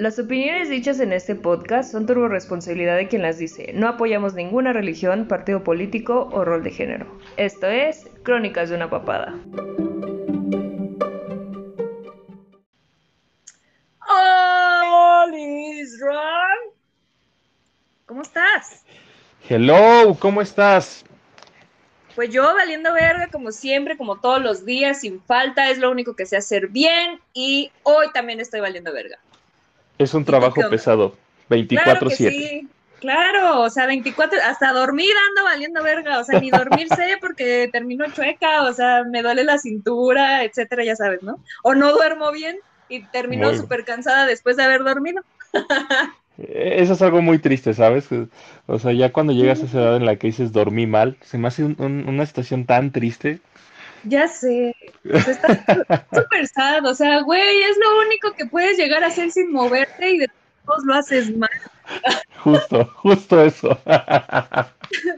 Las opiniones dichas en este podcast son turbo responsabilidad de quien las dice. No apoyamos ninguna religión, partido político o rol de género. Esto es Crónicas de una papada. Hola, ¿Cómo estás? Hello, ¿cómo estás? Pues yo valiendo verga como siempre, como todos los días, sin falta, es lo único que sé hacer bien y hoy también estoy valiendo verga. Es un trabajo pesado, 24/7. Claro sí, claro, o sea, 24, hasta dormir ando valiendo verga, o sea, ni dormir sé porque termino chueca, o sea, me duele la cintura, etcétera, ya sabes, ¿no? O no duermo bien y termino súper cansada después de haber dormido. Eso es algo muy triste, ¿sabes? O sea, ya cuando llegas a esa edad en la que dices dormí mal, se me hace una situación tan triste. Ya sé, está súper sad, o sea, güey, es lo único que puedes llegar a hacer sin moverte y de todos lo haces mal. Justo, justo eso.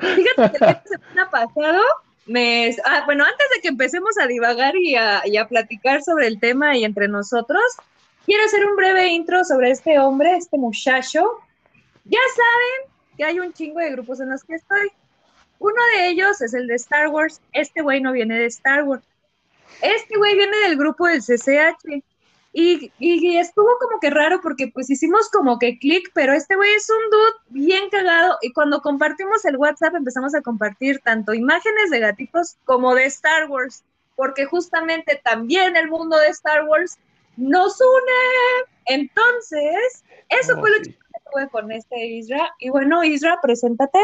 Fíjate que la semana pasado me... Ah, bueno, antes de que empecemos a divagar y a, y a platicar sobre el tema y entre nosotros, quiero hacer un breve intro sobre este hombre, este muchacho. Ya saben que hay un chingo de grupos en los que estoy. Uno de ellos es el de Star Wars. Este güey no viene de Star Wars. Este güey viene del grupo del CCH. Y, y, estuvo como que raro porque pues hicimos como que clic, pero este güey es un dude bien cagado y cuando compartimos el WhatsApp empezamos a compartir tanto imágenes de gatitos como de Star Wars, porque justamente también el mundo de Star Wars nos une. Entonces, eso fue lo que tuve con este Isra. Y bueno, Isra, preséntate.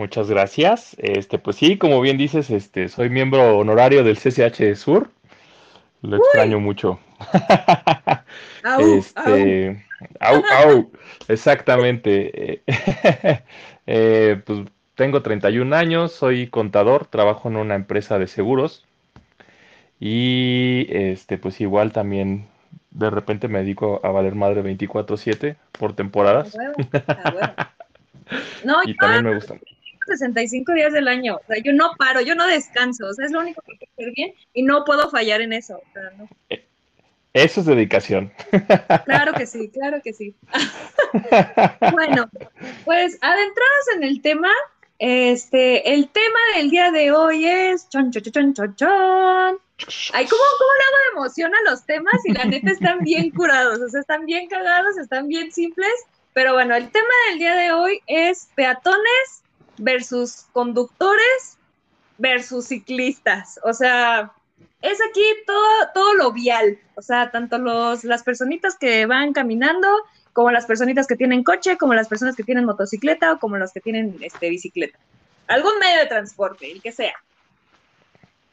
Muchas gracias. Este, pues sí, como bien dices, este, soy miembro honorario del CCH Sur. Lo extraño mucho. este, au. Au, exactamente. Eh, pues tengo 31 años, soy contador, trabajo en una empresa de seguros y este, pues igual también de repente me dedico a valer madre 24/7 por temporadas. No, y también me gusta. 65 días del año. O sea, yo no paro, yo no descanso. O sea, es lo único que quiero hacer bien y no puedo fallar en eso. Eh, eso es dedicación. Claro que sí, claro que sí. bueno, pues adentrados en el tema, este, el tema del día de hoy es chon, chon, chon, chon, chon. Ay, ¿cómo, ¿cómo le hago de emoción a los temas? Y la neta están bien curados, o sea, están bien cagados, están bien simples. Pero bueno, el tema del día de hoy es peatones versus conductores versus ciclistas. O sea, es aquí todo, todo lo vial. O sea, tanto los, las personitas que van caminando, como las personitas que tienen coche, como las personas que tienen motocicleta o como los que tienen este, bicicleta. Algún medio de transporte, el que sea.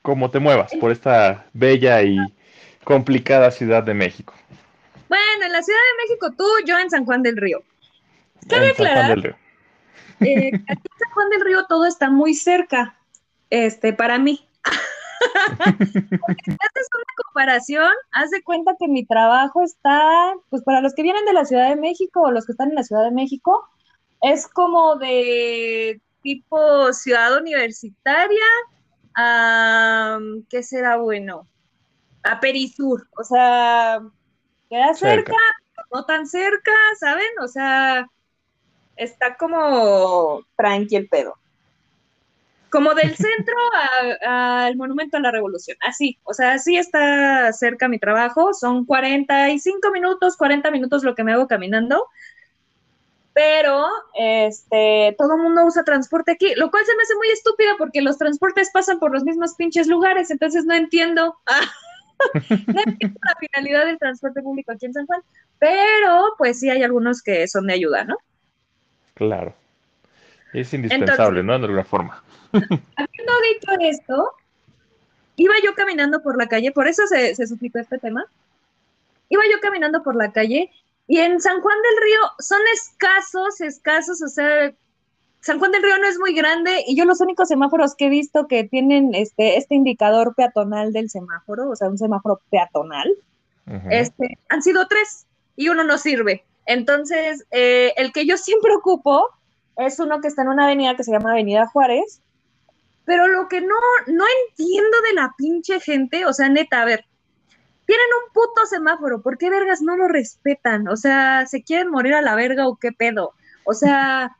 Como te muevas por esta bella y complicada Ciudad de México. Bueno, en la Ciudad de México tú, yo en San Juan del Río. Cabe aclarar eh, aquí en San Juan del Río todo está muy cerca, este, para mí. Porque si haces una comparación, haz de cuenta que mi trabajo está, pues para los que vienen de la Ciudad de México o los que están en la Ciudad de México, es como de tipo ciudad universitaria, a, ¿qué será bueno? A Perisur, o sea, queda cerca, no tan cerca, ¿saben? O sea, está como tranqui el pedo. Como del centro al Monumento a la Revolución, así, o sea, así está cerca mi trabajo, son 45 minutos, 40 minutos lo que me hago caminando, pero este, todo el mundo usa transporte aquí, lo cual se me hace muy estúpido porque los transportes pasan por los mismos pinches lugares, entonces no entiendo. no entiendo la finalidad del transporte público aquí en San Juan, pero pues sí hay algunos que son de ayuda, ¿no? Claro. Es indispensable, ¿no? De alguna forma. Habiendo dicho esto, iba yo caminando por la calle, por eso se, se suscitó este tema. Iba yo caminando por la calle y en San Juan del Río son escasos, escasos, o sea, San Juan del Río no es muy grande y yo los únicos semáforos que he visto que tienen este, este indicador peatonal del semáforo, o sea, un semáforo peatonal, este, han sido tres y uno no sirve. Entonces, eh, el que yo siempre ocupo es uno que está en una avenida que se llama Avenida Juárez, pero lo que no, no entiendo de la pinche gente, o sea, neta, a ver, tienen un puto semáforo, ¿por qué vergas no lo respetan? O sea, ¿se quieren morir a la verga o qué pedo? O sea,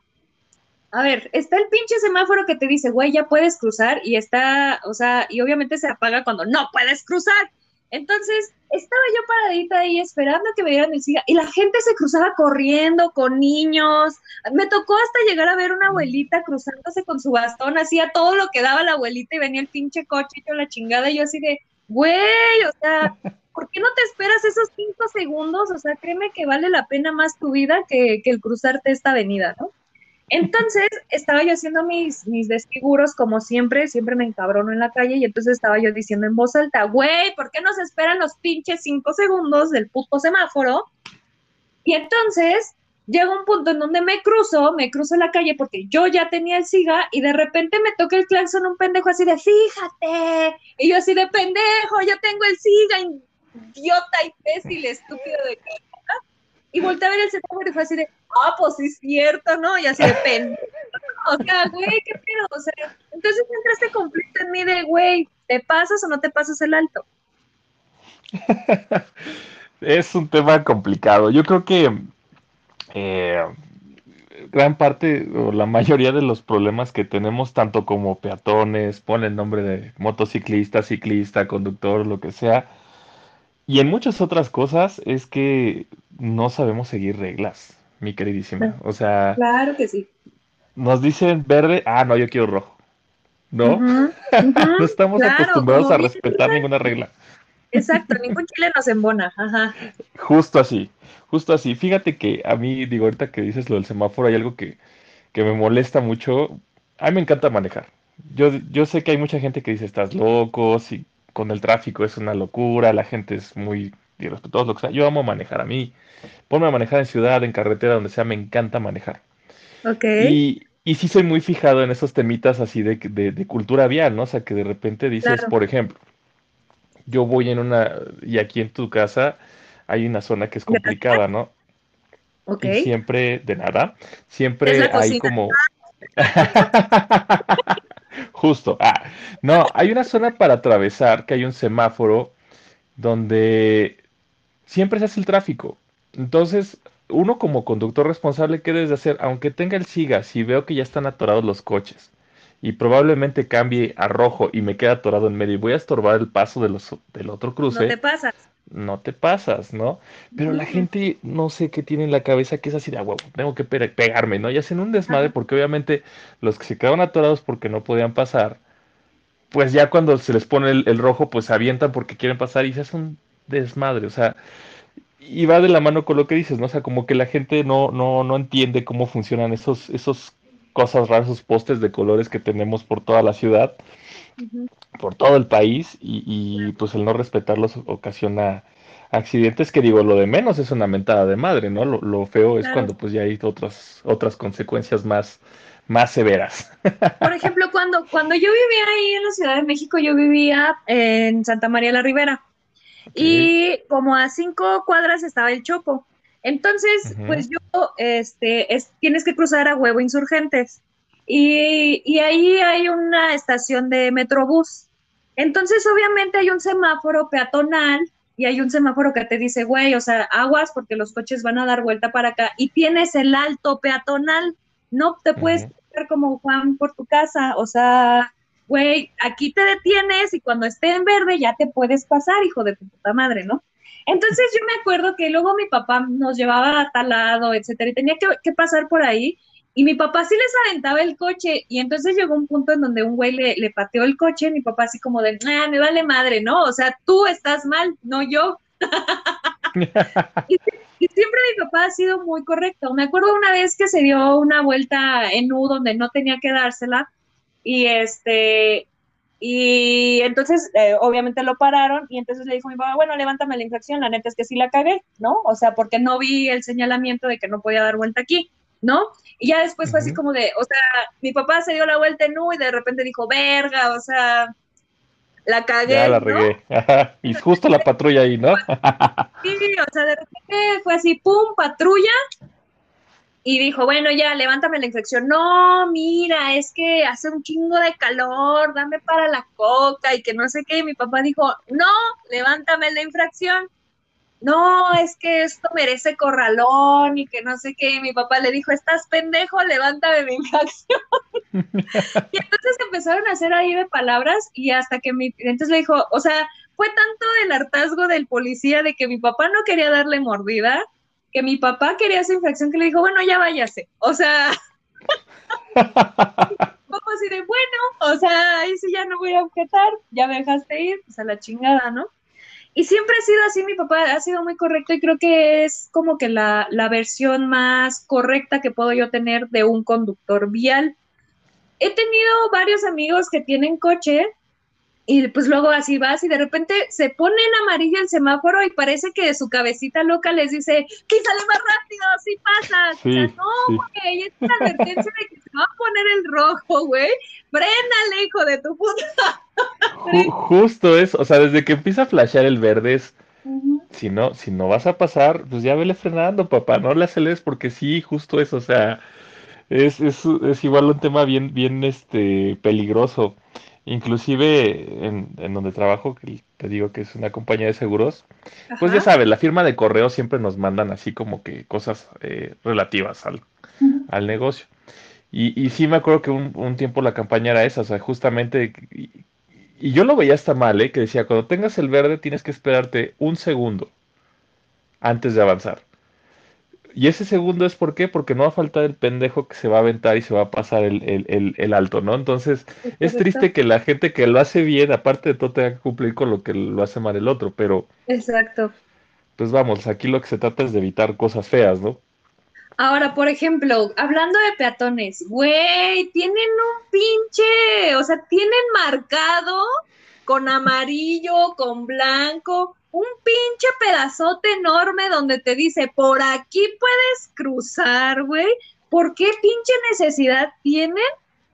a ver, está el pinche semáforo que te dice, güey, ya puedes cruzar y está, o sea, y obviamente se apaga cuando no puedes cruzar. Entonces, estaba yo paradita ahí esperando que me dieran el siga y la gente se cruzaba corriendo con niños. Me tocó hasta llegar a ver una abuelita cruzándose con su bastón, hacía todo lo que daba la abuelita y venía el pinche coche y yo la chingada y yo así de, güey, o sea, ¿por qué no te esperas esos cinco segundos? O sea, créeme que vale la pena más tu vida que, que el cruzarte esta avenida, ¿no? Entonces estaba yo haciendo mis, mis desfiguros, como siempre, siempre me encabrono en la calle, y entonces estaba yo diciendo en voz alta, güey, ¿por qué no se esperan los pinches cinco segundos del puto semáforo? Y entonces llega un punto en donde me cruzo, me cruzo la calle porque yo ya tenía el SIGA y de repente me toca el claxon un pendejo así de, fíjate, y yo así de pendejo, yo tengo el SIGA, idiota, imbécil, estúpido de y volteé a ver el semáforo y fue así de, ah, pues sí es cierto, ¿no? Y así de pendejo. O sea, güey, qué pedo. O sea, entonces entra este conflicto en mí de, güey, ¿te pasas o no te pasas el alto? es un tema complicado. Yo creo que eh, gran parte o la mayoría de los problemas que tenemos, tanto como peatones, pon el nombre de motociclista, ciclista, conductor, lo que sea, y en muchas otras cosas es que no sabemos seguir reglas, mi queridísima. O sea, claro que sí. Nos dicen verde, ah, no, yo quiero rojo. ¿No? no estamos acostumbrados a respetar ninguna regla. Exacto, ningún chile nos embona. Ajá. Justo así, justo así. Fíjate que a mí, digo, ahorita que dices lo del semáforo, hay algo que, que me molesta mucho. A mí me encanta manejar. Yo, yo sé que hay mucha gente que dice, estás loco, si con el tráfico es una locura, la gente es muy irrespetuosa, lo que sea. Yo amo manejar a mí. Ponme a manejar en ciudad, en carretera, donde sea, me encanta manejar. Ok. Y, y sí soy muy fijado en esos temitas así de, de, cultura vial, ¿no? O sea, que de repente dices, por ejemplo, yo voy en una, y aquí en tu casa hay una zona que es complicada, ¿no? Ok. Y siempre, de nada, siempre hay como... Justo. Ah, no, hay una zona para atravesar, que hay un semáforo donde siempre se hace el tráfico. Entonces, uno como conductor responsable, ¿qué debes de hacer? Aunque tenga el SIGA, si veo que ya están atorados los coches y probablemente cambie a rojo y me queda atorado en medio y voy a estorbar el paso de los, del otro cruce. No te pasas no te pasas, ¿no? Pero la gente no sé qué tiene en la cabeza que es así de, agua, ah, tengo que pegarme, ¿no? Y hacen un desmadre porque obviamente los que se quedaron atorados porque no podían pasar, pues ya cuando se les pone el, rojo, pues avientan porque quieren pasar y se hace un desmadre, o sea, y va de la mano con lo que dices, ¿no? O sea, como que la gente no, no, no entiende cómo funcionan esos, esos cosas raras, esos postes de colores que tenemos por toda la ciudad por todo el país y, pues el no respetarlos ocasiona accidentes que digo, lo de menos es una mentada de madre, ¿no? Lo, feo es cuando pues ya hay otras, otras consecuencias más, más severas. Por ejemplo, cuando, cuando yo vivía ahí en la Ciudad de México, yo vivía en Santa María la Ribera y como a cinco cuadras estaba el Chopo. Entonces, pues yo, este, es, tienes que cruzar a huevo insurgentes. Y, ahí hay una estación de Metrobús. Entonces, obviamente hay un semáforo peatonal y hay un semáforo que te dice, güey, o sea, aguas porque los coches van a dar vuelta para acá y tienes el alto peatonal, no te puedes ver como Juan por tu casa, o sea, güey, aquí te detienes y cuando esté en verde ya te puedes pasar, hijo de tu puta madre, ¿no? Entonces yo me acuerdo que luego mi papá nos llevaba a tal lado, etcétera, y tenía que, que pasar por ahí y mi papá sí les aventaba el coche y entonces llegó un punto en donde un güey le, pateó el coche, mi papá así como de, ah, me vale madre, ¿no? O sea, tú estás mal, no yo. y, siempre mi papá ha sido muy correcto. Me acuerdo una vez que se dio una vuelta en U donde no tenía que dársela y este, y entonces eh, obviamente lo pararon y entonces le dijo mi papá, bueno, levántame la infracción, la neta es que sí la cagué, ¿no? O sea, porque no vi el señalamiento de que no podía dar vuelta aquí. ¿No? Y ya después fue así como de, o sea, mi papá se dio la vuelta en U y de repente dijo, verga, o sea, la cagué. Ya la regué. y justo la patrulla ahí, ¿no? sí, o sea, de repente fue así, pum, patrulla. y dijo, bueno, ya, levántame la infección. No, mira, es que hace un chingo de calor, dame para la coca y que no sé qué. Y mi papá dijo, no, levántame la infracción. No, es que esto merece corralón y que no sé qué. Y mi papá le dijo, estás pendejo, levántame mi infracción. y entonces empezaron a hacer ahí de palabras y hasta que mi, entonces le dijo, o sea, fue tanto el hartazgo del policía de que mi papá no quería darle mordida que mi papá quería esa infracción que le dijo, bueno, ya váyase. O sea, como así de, bueno, o sea, ahí sí ya no voy a objetar, ya me dejaste ir, pues a la chingada, ¿no? Y siempre ha sido así, mi papá ha sido muy correcto y creo que es como que la, la versión más correcta que puedo yo tener de un conductor vial. He tenido varios amigos que tienen coche y pues luego así vas y de repente se pone en amarillo el semáforo y parece que su cabecita loca les dice, que sale más rápido, sí pasa. o sea, no, güey, es una advertencia de que se va a poner el rojo, güey. Frénale, hijo de tu puta. justo eso, o sea, desde que empieza a flashear el verde es, si no, si no vas a pasar, pues ya vele frenando, papá, no le aceleres porque sí, justo eso, o sea, es, es, es igual un tema bien, bien, este, peligroso. Inclusive en, donde trabajo, que te digo que es una compañía de seguros, pues ya sabes, la firma de correo siempre nos mandan así como que cosas eh, relativas al, al negocio. Y, y, sí me acuerdo que un, un, tiempo la campaña era esa, o sea, justamente, y, y, yo lo veía hasta mal, ¿eh? que decía, cuando tengas el verde tienes que esperarte un segundo antes de avanzar. Y ese segundo es por qué, porque no va a faltar el pendejo que se va a aventar y se va a pasar el, alto, ¿no? Entonces, es triste que la gente que lo hace bien, aparte de todo, tenga que cumplir con lo que lo hace mal el otro, pero... Exacto. Pues vamos, aquí lo que se trata es de evitar cosas feas, ¿no? Ahora, por ejemplo, hablando de peatones, güey, tienen un pinche, o sea, tienen marcado con amarillo, con blanco, un pinche pedazote enorme donde te dice, por aquí puedes cruzar, güey. ¿Por qué pinche necesidad tienen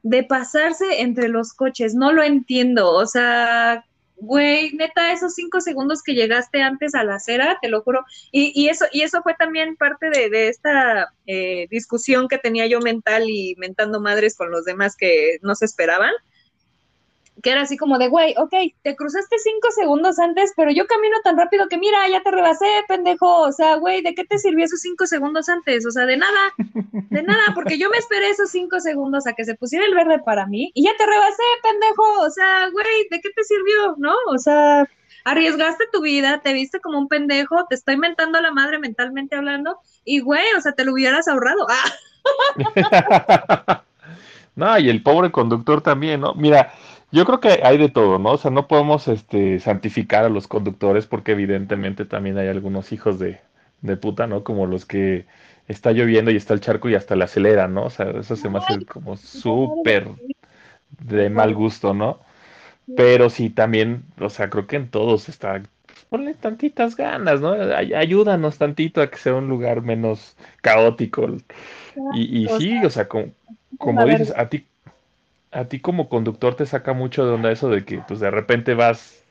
de pasarse entre los coches? No lo entiendo. O sea, güey, neta, esos cinco segundos que llegaste antes a la acera, te lo juro. Y, eso, y eso fue también parte de, esta eh, discusión que tenía yo mental y mentando madres con los demás que no se esperaban que era así como de, güey, ok, te cruzaste cinco segundos antes, pero yo camino tan rápido que mira, ya te rebasé, pendejo. O sea, güey, ¿de qué te sirvió esos cinco segundos antes? O sea, de nada, de nada, porque yo me esperé esos cinco segundos a que se pusiera el verde para mí y ya te rebasé, pendejo. O sea, güey, ¿de qué te sirvió? ¿No? O sea, arriesgaste tu vida, te viste como un pendejo, te está inventando la madre mentalmente hablando y, güey, o sea, te lo hubieras ahorrado. no, y el pobre conductor también, ¿no? Mira, yo creo que hay de todo, ¿no? O sea, no podemos este, santificar a los conductores porque evidentemente también hay algunos hijos de, de puta, ¿no? Como los que está lloviendo y está el charco y hasta le aceleran, ¿no? O sea, eso se me hace como súper de mal gusto, ¿no? Pero sí, también, o sea, creo que en todos está, ponle tantitas ganas, ¿no? ayúdanos tantito a que sea un lugar menos caótico. Y, y sí, o sea, como, como dices, a ti a ti como conductor te saca mucho de onda eso de que pues de repente vas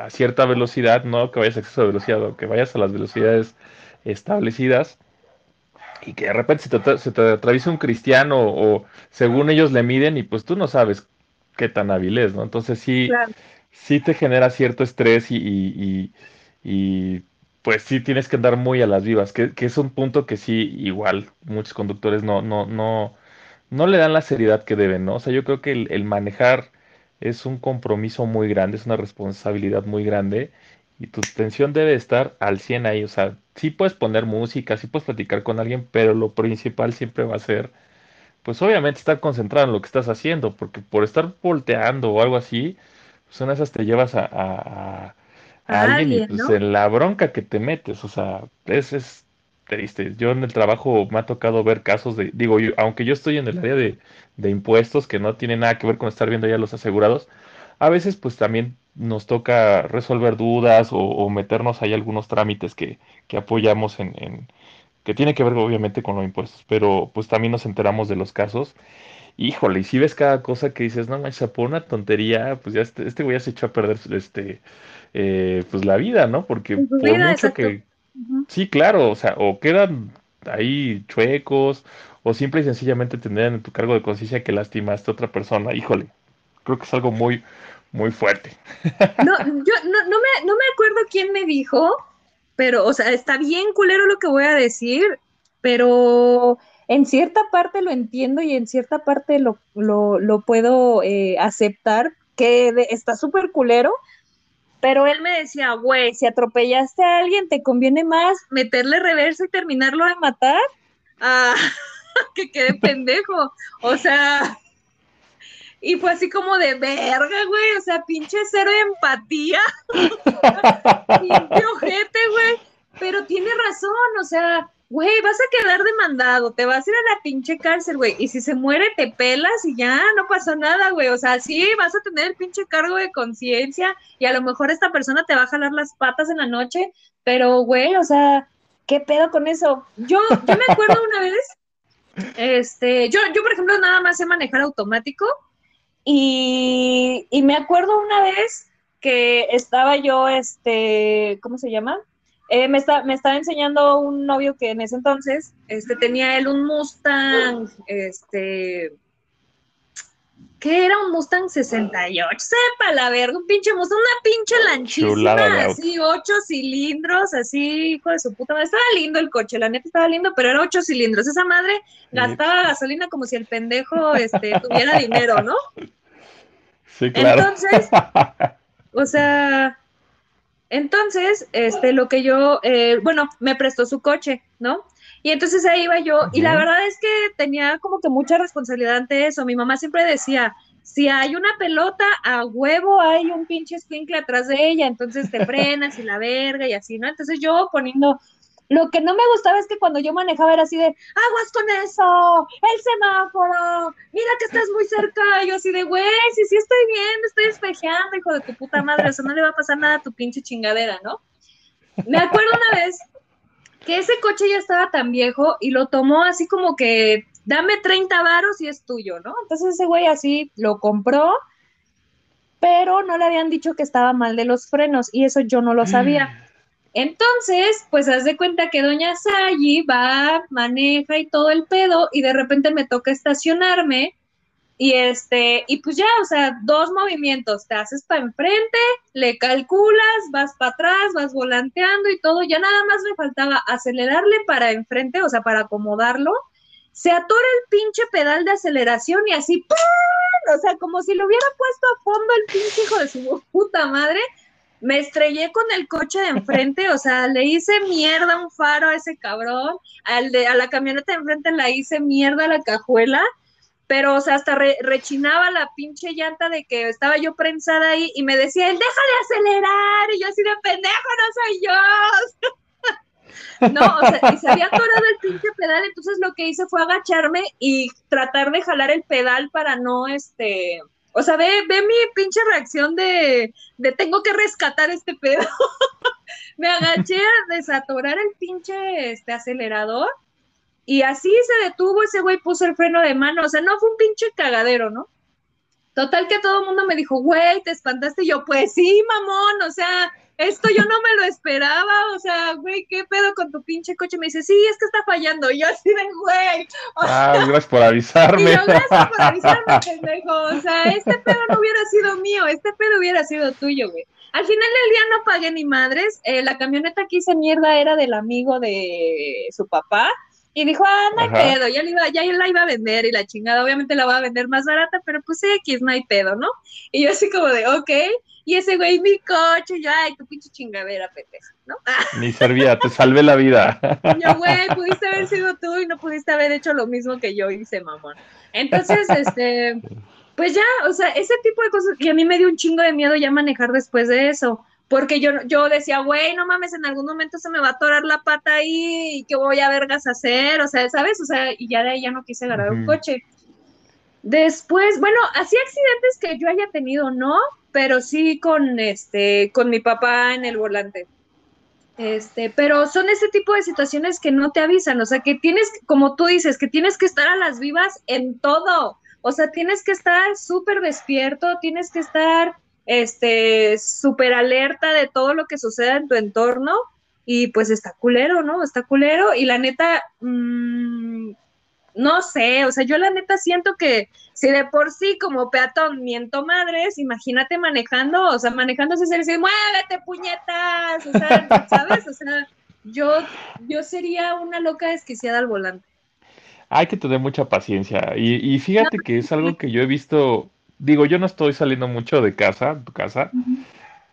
a cierta velocidad, no que vayas a exceso de velocidad o que vayas a las velocidades establecidas y que de repente se te, se te atraviesa un cristiano o según ellos le miden y pues tú no sabes qué tan hábil es, ¿no? Entonces sí, sí te genera cierto estrés y, y, y, pues sí tienes que andar muy a las vivas, que, que es un punto que sí igual muchos conductores no, no, no, no le dan la seriedad que deben, ¿no? O sea, yo creo que el, manejar es un compromiso muy grande, es una responsabilidad muy grande y tu atención debe estar al 100 ahí. O sea, sí puedes poner música, sí puedes platicar con alguien, pero lo principal siempre va a ser, pues obviamente estar concentrado en lo que estás haciendo, porque por estar volteando o algo así, pues una de esas te llevas a, a, alguien, y pues en la bronca que te metes, o sea, es, es triste. Yo en el trabajo me ha tocado ver casos de, digo, yo, aunque yo estoy en el área de, impuestos, que no tiene nada que ver con estar viendo ya los asegurados, a veces pues también nos toca resolver dudas o, meternos ahí algunos trámites que, que apoyamos en, en, que tiene que ver obviamente con los impuestos, pero pues también nos enteramos de los casos. Híjole, y si ves cada cosa que dices, no manches, por una tontería, pues ya este, este güey ya se echó a perder este, eh, pues la vida, ¿no? Porque por mucho que, Sí, claro, o sea, o quedan ahí chuecos o simple y sencillamente tener en tu cargo de conciencia que lastimaste a otra persona. Híjole, creo que es algo muy, muy fuerte. No, yo no, no, me, no me acuerdo quién me dijo, pero, o sea, está bien culero lo que voy a decir, pero en cierta parte lo entiendo y en cierta parte lo, lo, puedo eh, aceptar, que está súper culero, pero él me decía, güey, si atropellaste a alguien, ¿te conviene más meterle reversa y terminarlo de matar? Ah, que quede pendejo. O sea, y fue así como de verga, güey. O sea, pinche cero de empatía. pinche ojete, güey. Pero tiene razón, o sea, güey, vas a quedar demandado, te vas a ir a la pinche cárcel, güey. Y si se muere, te pelas y ya, no pasó nada, güey. O sea, sí, vas a tener el pinche cargo de conciencia y a lo mejor esta persona te va a jalar las patas en la noche, pero, güey, o sea, ¿qué pedo con eso? Yo, yo me acuerdo una vez, este, yo, yo, por ejemplo, nada más sé manejar automático y, me acuerdo una vez que estaba yo, este, ¿cómo se llama? Eh, me, está, me estaba enseñando un novio que en ese entonces este, tenía él un Mustang, este, ¿qué era un Mustang 68? Sepa la verga, un pinche Mustang, una pinche lanchísima, así, ocho cilindros, así, hijo de su puta madre. Estaba lindo el coche, la neta estaba lindo, pero era ocho cilindros. Esa madre gastaba gasolina como si el pendejo este, tuviera dinero, ¿no? Sí, claro. Entonces, o sea, entonces, este, lo que yo, eh, bueno, me prestó su coche, ¿no? Y entonces ahí iba yo, y la verdad es que tenía como que mucha responsabilidad ante eso. Mi mamá siempre decía, si hay una pelota, a huevo hay un pinche squinkle atrás de ella, entonces te frenas y la verga y así, ¿no? Entonces yo poniendo lo que no me gustaba es que cuando yo manejaba era así de, aguas con eso, el semáforo, mira que estás muy cerca. Y yo así de, güey, sí, sí estoy viendo, estoy espejeando, hijo de tu puta madre, o sea, no le va a pasar nada a tu pinche chingadera, ¿no? Me acuerdo una vez que ese coche ya estaba tan viejo y lo tomó así como que, dame 30 varos y es tuyo, ¿no? Entonces ese güey así lo compró, pero no le habían dicho que estaba mal de los frenos y eso yo no lo sabía. Entonces, pues haz de cuenta que doña Sayi va, maneja y todo el pedo y de repente me toca estacionarme y este, y pues ya, o sea, dos movimientos, te haces para enfrente, le calculas, vas para atrás, vas volanteando y todo, ya nada más me faltaba acelerarle para enfrente, o sea, para acomodarlo, se atora el pinche pedal de aceleración y así, ¡pum! o sea, como si lo hubiera puesto a fondo el pinche hijo de su puta madre, me estrellé con el coche de enfrente, o sea, le hice mierda un faro a ese cabrón, al de, a la camioneta de enfrente la hice mierda a la cajuela, pero, o sea, hasta rechinaba la pinche llanta de que estaba yo prensada ahí y me decía, él, deja de acelerar, y yo así de pendejo, no soy yo. no, o sea, y se había atorado el pinche pedal, entonces lo que hice fue agacharme y tratar de jalar el pedal para no, este, o sea, ve, ve mi pinche reacción de, de tengo que rescatar este pedo. me agaché a desatorar el pinche este acelerador y así se detuvo ese güey, puso el freno de mano. O sea, no fue un pinche cagadero, ¿no? Total que todo el mundo me dijo, güey, te espantaste. Y yo, pues sí, mamón, o sea, esto yo no me lo esperaba, o sea, güey, ¿qué pedo con tu pinche coche? Me dice, sí, es que está fallando. Y yo así de, güey. ah, gracias por avisarme. Y yo, gracias por avisarme, pendejo. O sea, este pedo no hubiera sido mío, este pedo hubiera sido tuyo, güey. Al final del día no pagué ni madres. Eh, la camioneta que hice mierda era del amigo de su papá. Y dijo, ah, no hay pedo, ya, iba, ya la iba a vender y la chingada, obviamente la va a vender más barata, pero pues X, no hay pedo, ¿no? Y yo así como de, ok, y ese güey, mi coche, yo, ay, tu pinche chingadera, pendeja, ¿no? Ni servía, te salvé la vida. yo, güey, pudiste haber sido tú y no pudiste haber hecho lo mismo que yo hice, mamón. Entonces, este, pues ya, o sea, ese tipo de cosas, y a mí me dio un chingo de miedo ya manejar después de eso porque yo, yo decía, güey, no mames, en algún momento se me va a atorar la pata ahí y qué voy a vergas hacer, o sea, ¿sabes? O sea, y ya de ahí ya no quise agarrar un coche. Después, bueno, así accidentes que yo haya tenido, no, pero sí con este, con mi papá en el volante. Este, pero son ese tipo de situaciones que no te avisan, o sea, que tienes, como tú dices, que tienes que estar a las vivas en todo, o sea, tienes que estar súper despierto, tienes que estar este, súper alerta de todo lo que suceda en tu entorno, y pues está culero, ¿no? Está culero y la neta, mmm, no sé, o sea, yo la neta siento que si de por sí como peatón miento madres, imagínate manejando, o sea, manejando se dice, muévete puñetas, o sea, ¿sabes? O sea, yo, yo sería una loca desquiciada al volante. Hay que tener mucha paciencia y, fíjate que es algo que yo he visto, digo, yo no estoy saliendo mucho de casa, tu casa,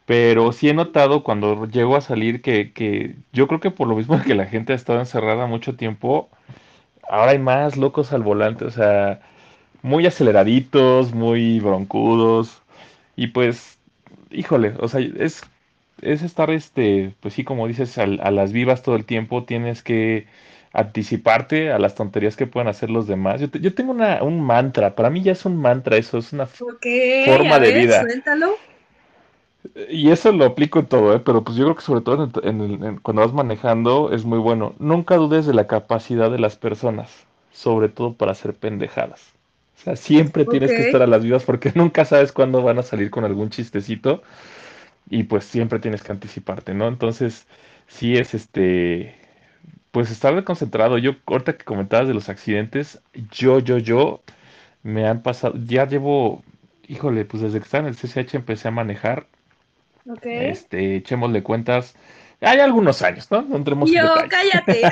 pero sí he notado cuando llego a salir que, que yo creo que por lo mismo que la gente ha estado encerrada mucho tiempo, ahora hay más locos al volante, o sea, muy aceleraditos, muy broncudos. Y pues, híjole, o sea, es, es estar, este, pues sí, como dices, a, las vivas todo el tiempo, tienes que anticiparte a las tonterías que puedan hacer los demás. Yo, yo tengo una, un mantra, para mí ya es un mantra eso, es una forma de vida. Suéltalo. Y eso lo aplico en todo, ¿eh? pero pues yo creo que sobre todo en, cuando vas manejando es muy bueno. Nunca dudes de la capacidad de las personas, sobre todo para hacer pendejadas. O sea, siempre tienes que estar a las vivas porque nunca sabes cuándo van a salir con algún chistecito y pues siempre tienes que anticiparte, ¿no? Entonces, sí es este, pues estar concentrado. Yo, ahorita que comentabas de los accidentes, yo, yo, yo, me han pasado, ya llevo, híjole, pues desde que estaba en el CCH empecé a manejar Okay. Este, echémosle cuentas. Hay algunos años, ¿no? No entremos Yo, cállate.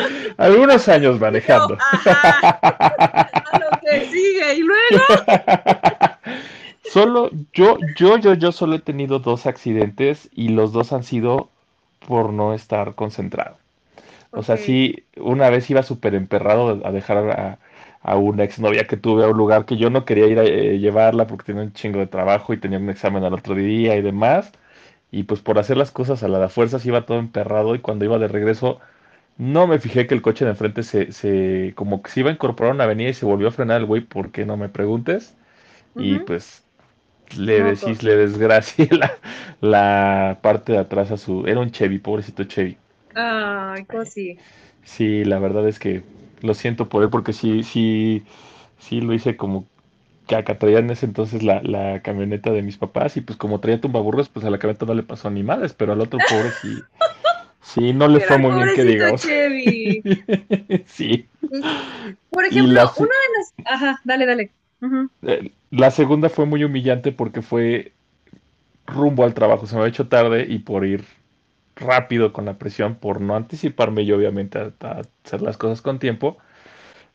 Ah. algunos años manejando. A lo que sigue y luego. solo, yo, yo, yo, yo solo he tenido dos accidentes y los dos han sido por no estar concentrado. O sea, sí, una vez iba súper emperrado a dejar a, a una exnovia que tuve a un lugar que yo no quería ir a eh, llevarla porque tenía un chingo de trabajo y tenía un examen al otro día y demás. Y pues por hacer las cosas a la de fuerzas iba todo emperrado y cuando iba de regreso no me fijé que el coche de enfrente se, se como que se iba a incorporar a una avenida y se volvió a frenar el güey, ¿por qué no me preguntes? Y pues le decís, pues. le desgracié la, la parte de atrás a su... Era un Chevy, pobrecito Chevy. Ay, pues sí. Sí, la verdad es que lo siento por él porque sí, sí, sí lo hice como que acá traía en ese entonces la, la camioneta de mis papás y pues como traía tumbaburros, pues a la camioneta no le pasó ni madres, pero al otro pobre sí, sí, no le fue muy bien que digamos. sí. Por ejemplo, una de las... Ajá, dale, dale. Eh, la segunda fue muy humillante porque fue rumbo al trabajo, se me había hecho tarde y por ir rápido con la presión por no anticiparme yo obviamente a, hacer las cosas con tiempo,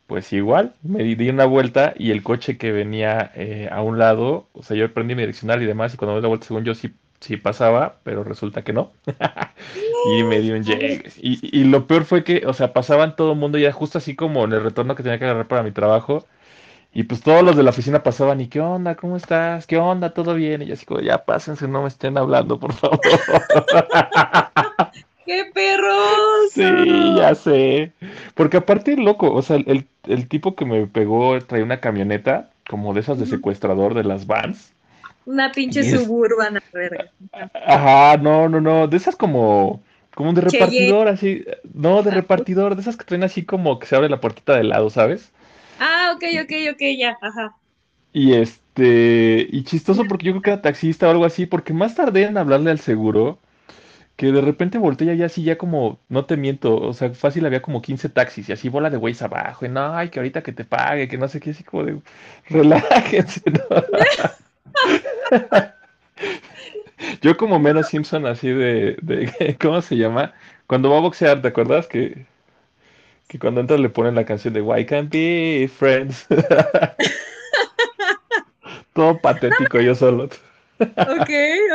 pues igual me di, una vuelta y el coche que venía eh, a un lado, o sea, yo prendí mi direccional y demás y cuando me di la vuelta según yo sí, sí pasaba, pero resulta que no. y me dio un llegue. Y, y, lo peor fue que, o sea, pasaban todo el mundo ya justo así como en el retorno que tenía que agarrar para mi trabajo. Y pues todos los de la oficina pasaban y ¿qué onda? ¿Cómo estás? ¿Qué onda? ¿Todo bien? Y yo así como, ya pásense, no me estén hablando, por favor. ¡Qué perros! Sí, ya sé. Porque aparte, loco, o sea, el, el tipo que me pegó traía una camioneta como de esas de secuestrador de las vans. Una pinche suburbana, verga. Ajá, no, no, no, de esas como, como de repartidor, así, no, de repartidor, de esas que traen así como que se abre la puertita de lado, ¿sabes? Ah, ok, ok, ok, ya, ajá. Y este, y chistoso porque yo creo que era taxista o algo así, porque más tardé en hablarle al seguro, que de repente volteé ya así, ya como, no te miento, o sea, fácil había como 15 taxis y así bola de güeyes abajo, y no, ay, que ahorita que te pague, que no sé qué, así como de, relájense, ¿no? Yo como menos Simpson así de, de, ¿cómo se llama? Cuando va a boxear, ¿te acuerdas? Que que cuando entra le ponen la canción de Why Can't Be Friends. Todo patético yo solo. Ok,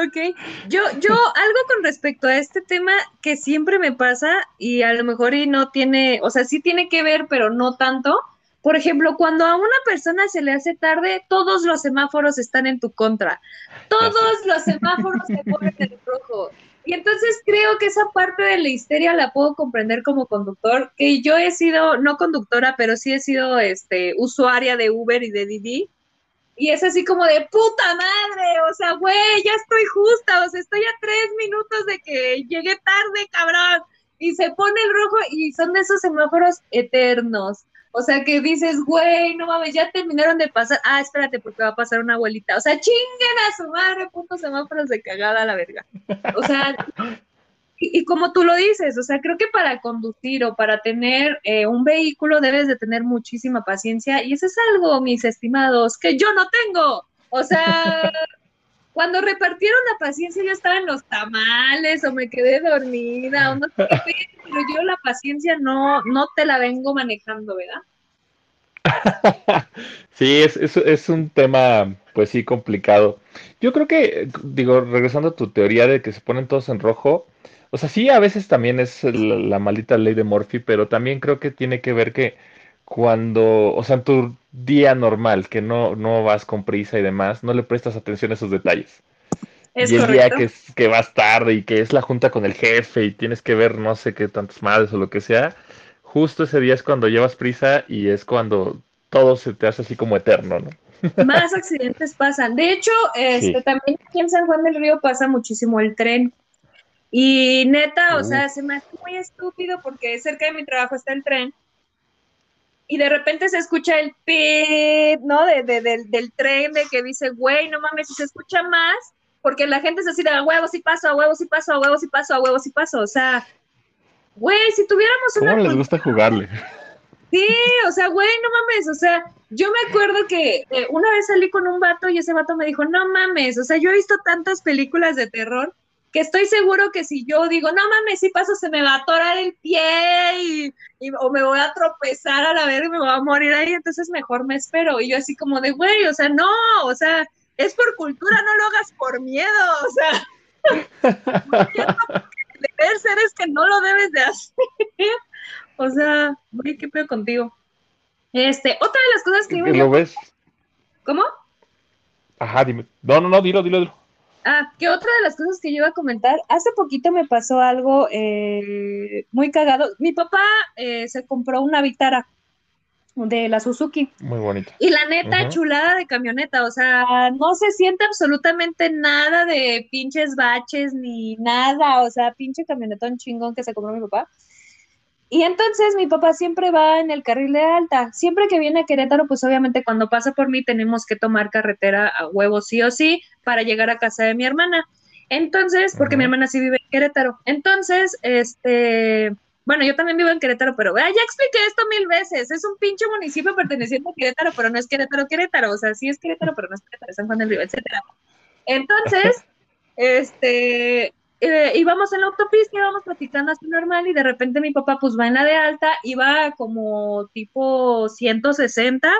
ok. Yo, yo, algo con respecto a este tema que siempre me pasa y a lo mejor y no tiene, o sea, sí tiene que ver, pero no tanto. Por ejemplo, cuando a una persona se le hace tarde, todos los semáforos están en tu contra. Todos los semáforos se ponen en rojo. Y entonces creo que esa parte de la histeria la puedo comprender como conductor, que yo he sido, no conductora, pero sí he sido este, usuaria de Uber y de Didi. Y es así como de puta madre, o sea, güey, ya estoy justa, o sea, estoy a tres minutos de que llegué tarde, cabrón. Y se pone el rojo y son de esos semáforos eternos. O sea, que dices, güey, no mames, ya terminaron de pasar. Ah, espérate, porque va a pasar una abuelita. O sea, chinguen a su madre, puntos semáforos de cagada a la verga. O sea, y, como tú lo dices, o sea, creo que para conducir o para tener eh, un vehículo debes de tener muchísima paciencia y eso es algo, mis estimados, que yo no tengo. O sea, cuando repartieron la paciencia yo estaba en los tamales o me quedé dormida o no sé qué, pero yo la paciencia no, no te la vengo manejando, ¿verdad? Sí, es, es, es, un tema, pues sí, complicado. Yo creo que, digo, regresando a tu teoría de que se ponen todos en rojo, o sea, sí, a veces también es la, maldita ley de Murphy, pero también creo que tiene que ver que cuando, o sea, en tu día normal, que no, no vas con prisa y demás, no le prestas atención a esos detalles. y el día que, que vas tarde y que es la junta con el jefe y tienes que ver no sé qué tantas madres o lo que sea, justo ese día es cuando llevas prisa y es cuando todo se te hace así como eterno, ¿no? Más accidentes pasan. De hecho, este, también aquí en San Juan del Río pasa muchísimo el tren. Y neta, o sea, se me hace muy estúpido porque cerca de mi trabajo está el tren y de repente se escucha el pit, ¿no? De, del tren, de que dice, güey, no mames, si se escucha más, porque la gente es así de a huevos y paso, a huevos y paso, a huevos y paso, a huevos y paso. O sea, güey, si tuviéramos una. ¿Cómo les gusta jugarle? Sí, o sea, güey, no mames, o sea, yo me acuerdo que eh, una vez salí con un vato y ese vato me dijo, no mames, o sea, yo he visto tantas películas de terror que estoy seguro que si yo digo, no mames, si paso se me va a atorar el pie y, o me voy a tropezar a la verga y me voy a morir ahí, entonces mejor me espero. Y yo así como de, güey, o sea, no, o sea, es por cultura, no lo hagas por miedo, o sea, deber ser es que no lo debes de hacer. o sea, güey, qué pedo contigo. Este, otra de las cosas que... ¿Lo ves? ¿Cómo? Ajá, dime. No, no, no, dilo, dilo, dilo. Ah, que otra de las cosas que yo iba a comentar, hace poquito me pasó algo eh, muy cagado. Mi papá eh, se compró una Vitara de la Suzuki. Muy bonita. Y la neta, chulada de camioneta, o sea, no se siente absolutamente nada de pinches baches ni nada, o sea, pinche camionetón chingón que se compró mi papá. Y entonces mi papá siempre va en el carril de alta. Siempre que viene a Querétaro, pues obviamente cuando pasa por mí tenemos que tomar carretera a huevo sí o sí para llegar a casa de mi hermana. Entonces, porque mi hermana sí vive en Querétaro. Entonces, este, bueno, yo también vivo en Querétaro, pero ya expliqué esto mil veces. Es un pinche municipio perteneciente a Querétaro, pero no es Querétaro, Querétaro. O sea, sí es Querétaro, pero no es Querétaro, San Juan del Río, etcétera. Entonces, este, eh, íbamos en la autopista, íbamos platicando así normal y de repente mi papá pues va en la de alta, iba como tipo 160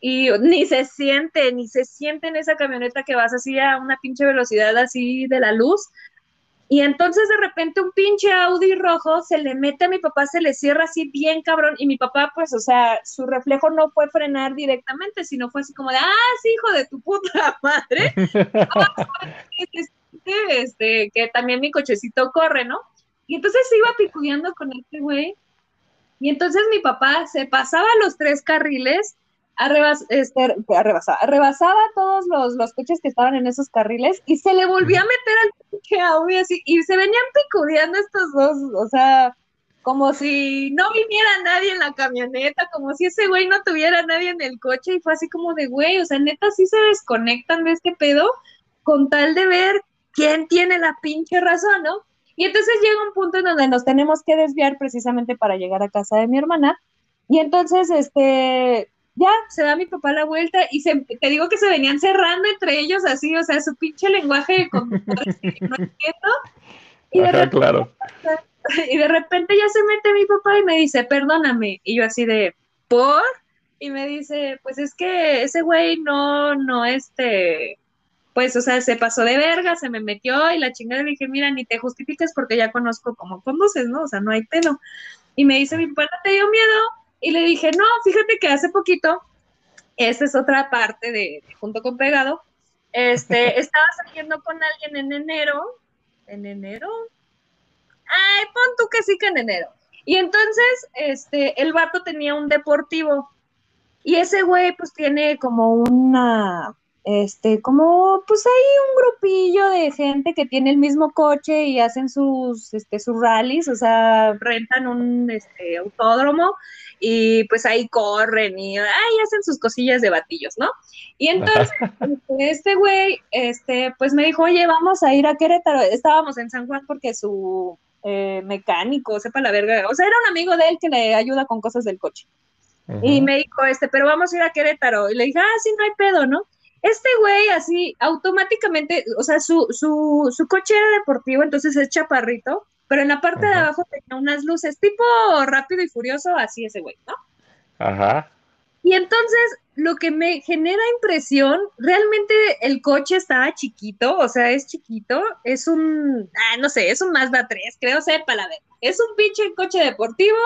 y ni se siente, ni se siente en esa camioneta que vas así a una pinche velocidad así de la luz. Y entonces de repente un pinche Audi rojo se le mete a mi papá, se le cierra así bien cabrón y mi papá pues, o sea, su reflejo no fue frenar directamente, sino fue así como de, ah, sí, hijo de tu puta madre. este, que también mi cochecito corre, ¿no? Y entonces se iba picudeando con este güey. Y entonces mi papá se pasaba los tres carriles, arrebas, este, arrebasaba, rebasaba todos los, los, coches que estaban en esos carriles y se le volvía a meter al pinche Audi así, y se venían picudeando estos dos, o sea, como si no viniera nadie en la camioneta, como si ese güey no tuviera nadie en el coche, y fue así como de güey, o sea, neta sí se desconectan de este pedo con tal de ver quién tiene la pinche razón, ¿no? Y entonces llega un punto en donde nos tenemos que desviar precisamente para llegar a casa de mi hermana. Y entonces, este, ya se da mi papá la vuelta y se, te digo que se venían cerrando entre ellos así, o sea, su pinche lenguaje de conductores que no entiendo. Y de, repente, claro. y de repente ya se mete mi papá y me dice, perdóname. Y yo así de, ¿por? Y me dice, pues es que ese güey no, no, este, pues, o sea, se pasó de verga, se me metió y la chingada le dije, mira, ni te justifiques porque ya conozco cómo conduces, ¿no? O sea, no hay pedo. Y me dice, mi papá, ¿te dio miedo? Y le dije, no, fíjate que hace poquito, esa es otra parte de, junto con Pegado, este, estaba saliendo con alguien en enero, ¿en enero? Ay, pon tú que sí que en enero. Y entonces, este, el vato tenía un deportivo y ese güey pues tiene como una este, como pues hay un grupillo de gente que tiene el mismo coche y hacen sus, este, sus rallies, o sea, rentan un este, autódromo y pues ahí corren y ahí hacen sus cosillas de batillos, ¿no? Y entonces este, este güey, este, pues me dijo, oye, vamos a ir a Querétaro, estábamos en San Juan porque su eh, mecánico, sepa la verga, o sea, era un amigo de él que le ayuda con cosas del coche. Y me dijo, este, pero vamos a ir a Querétaro. Y le dije, ah, sí, no hay pedo, ¿no? Este güey así, automáticamente, o sea, su, su, su coche era deportivo, entonces es chaparrito, pero en la parte de abajo tenía unas luces, tipo rápido y furioso, así ese güey, ¿no? Ajá. Y entonces, lo que me genera impresión, realmente el coche estaba chiquito, o sea, es chiquito, es un, ah, no sé, es un Mazda 3, creo, sepa la ver. Es un pinche coche deportivo,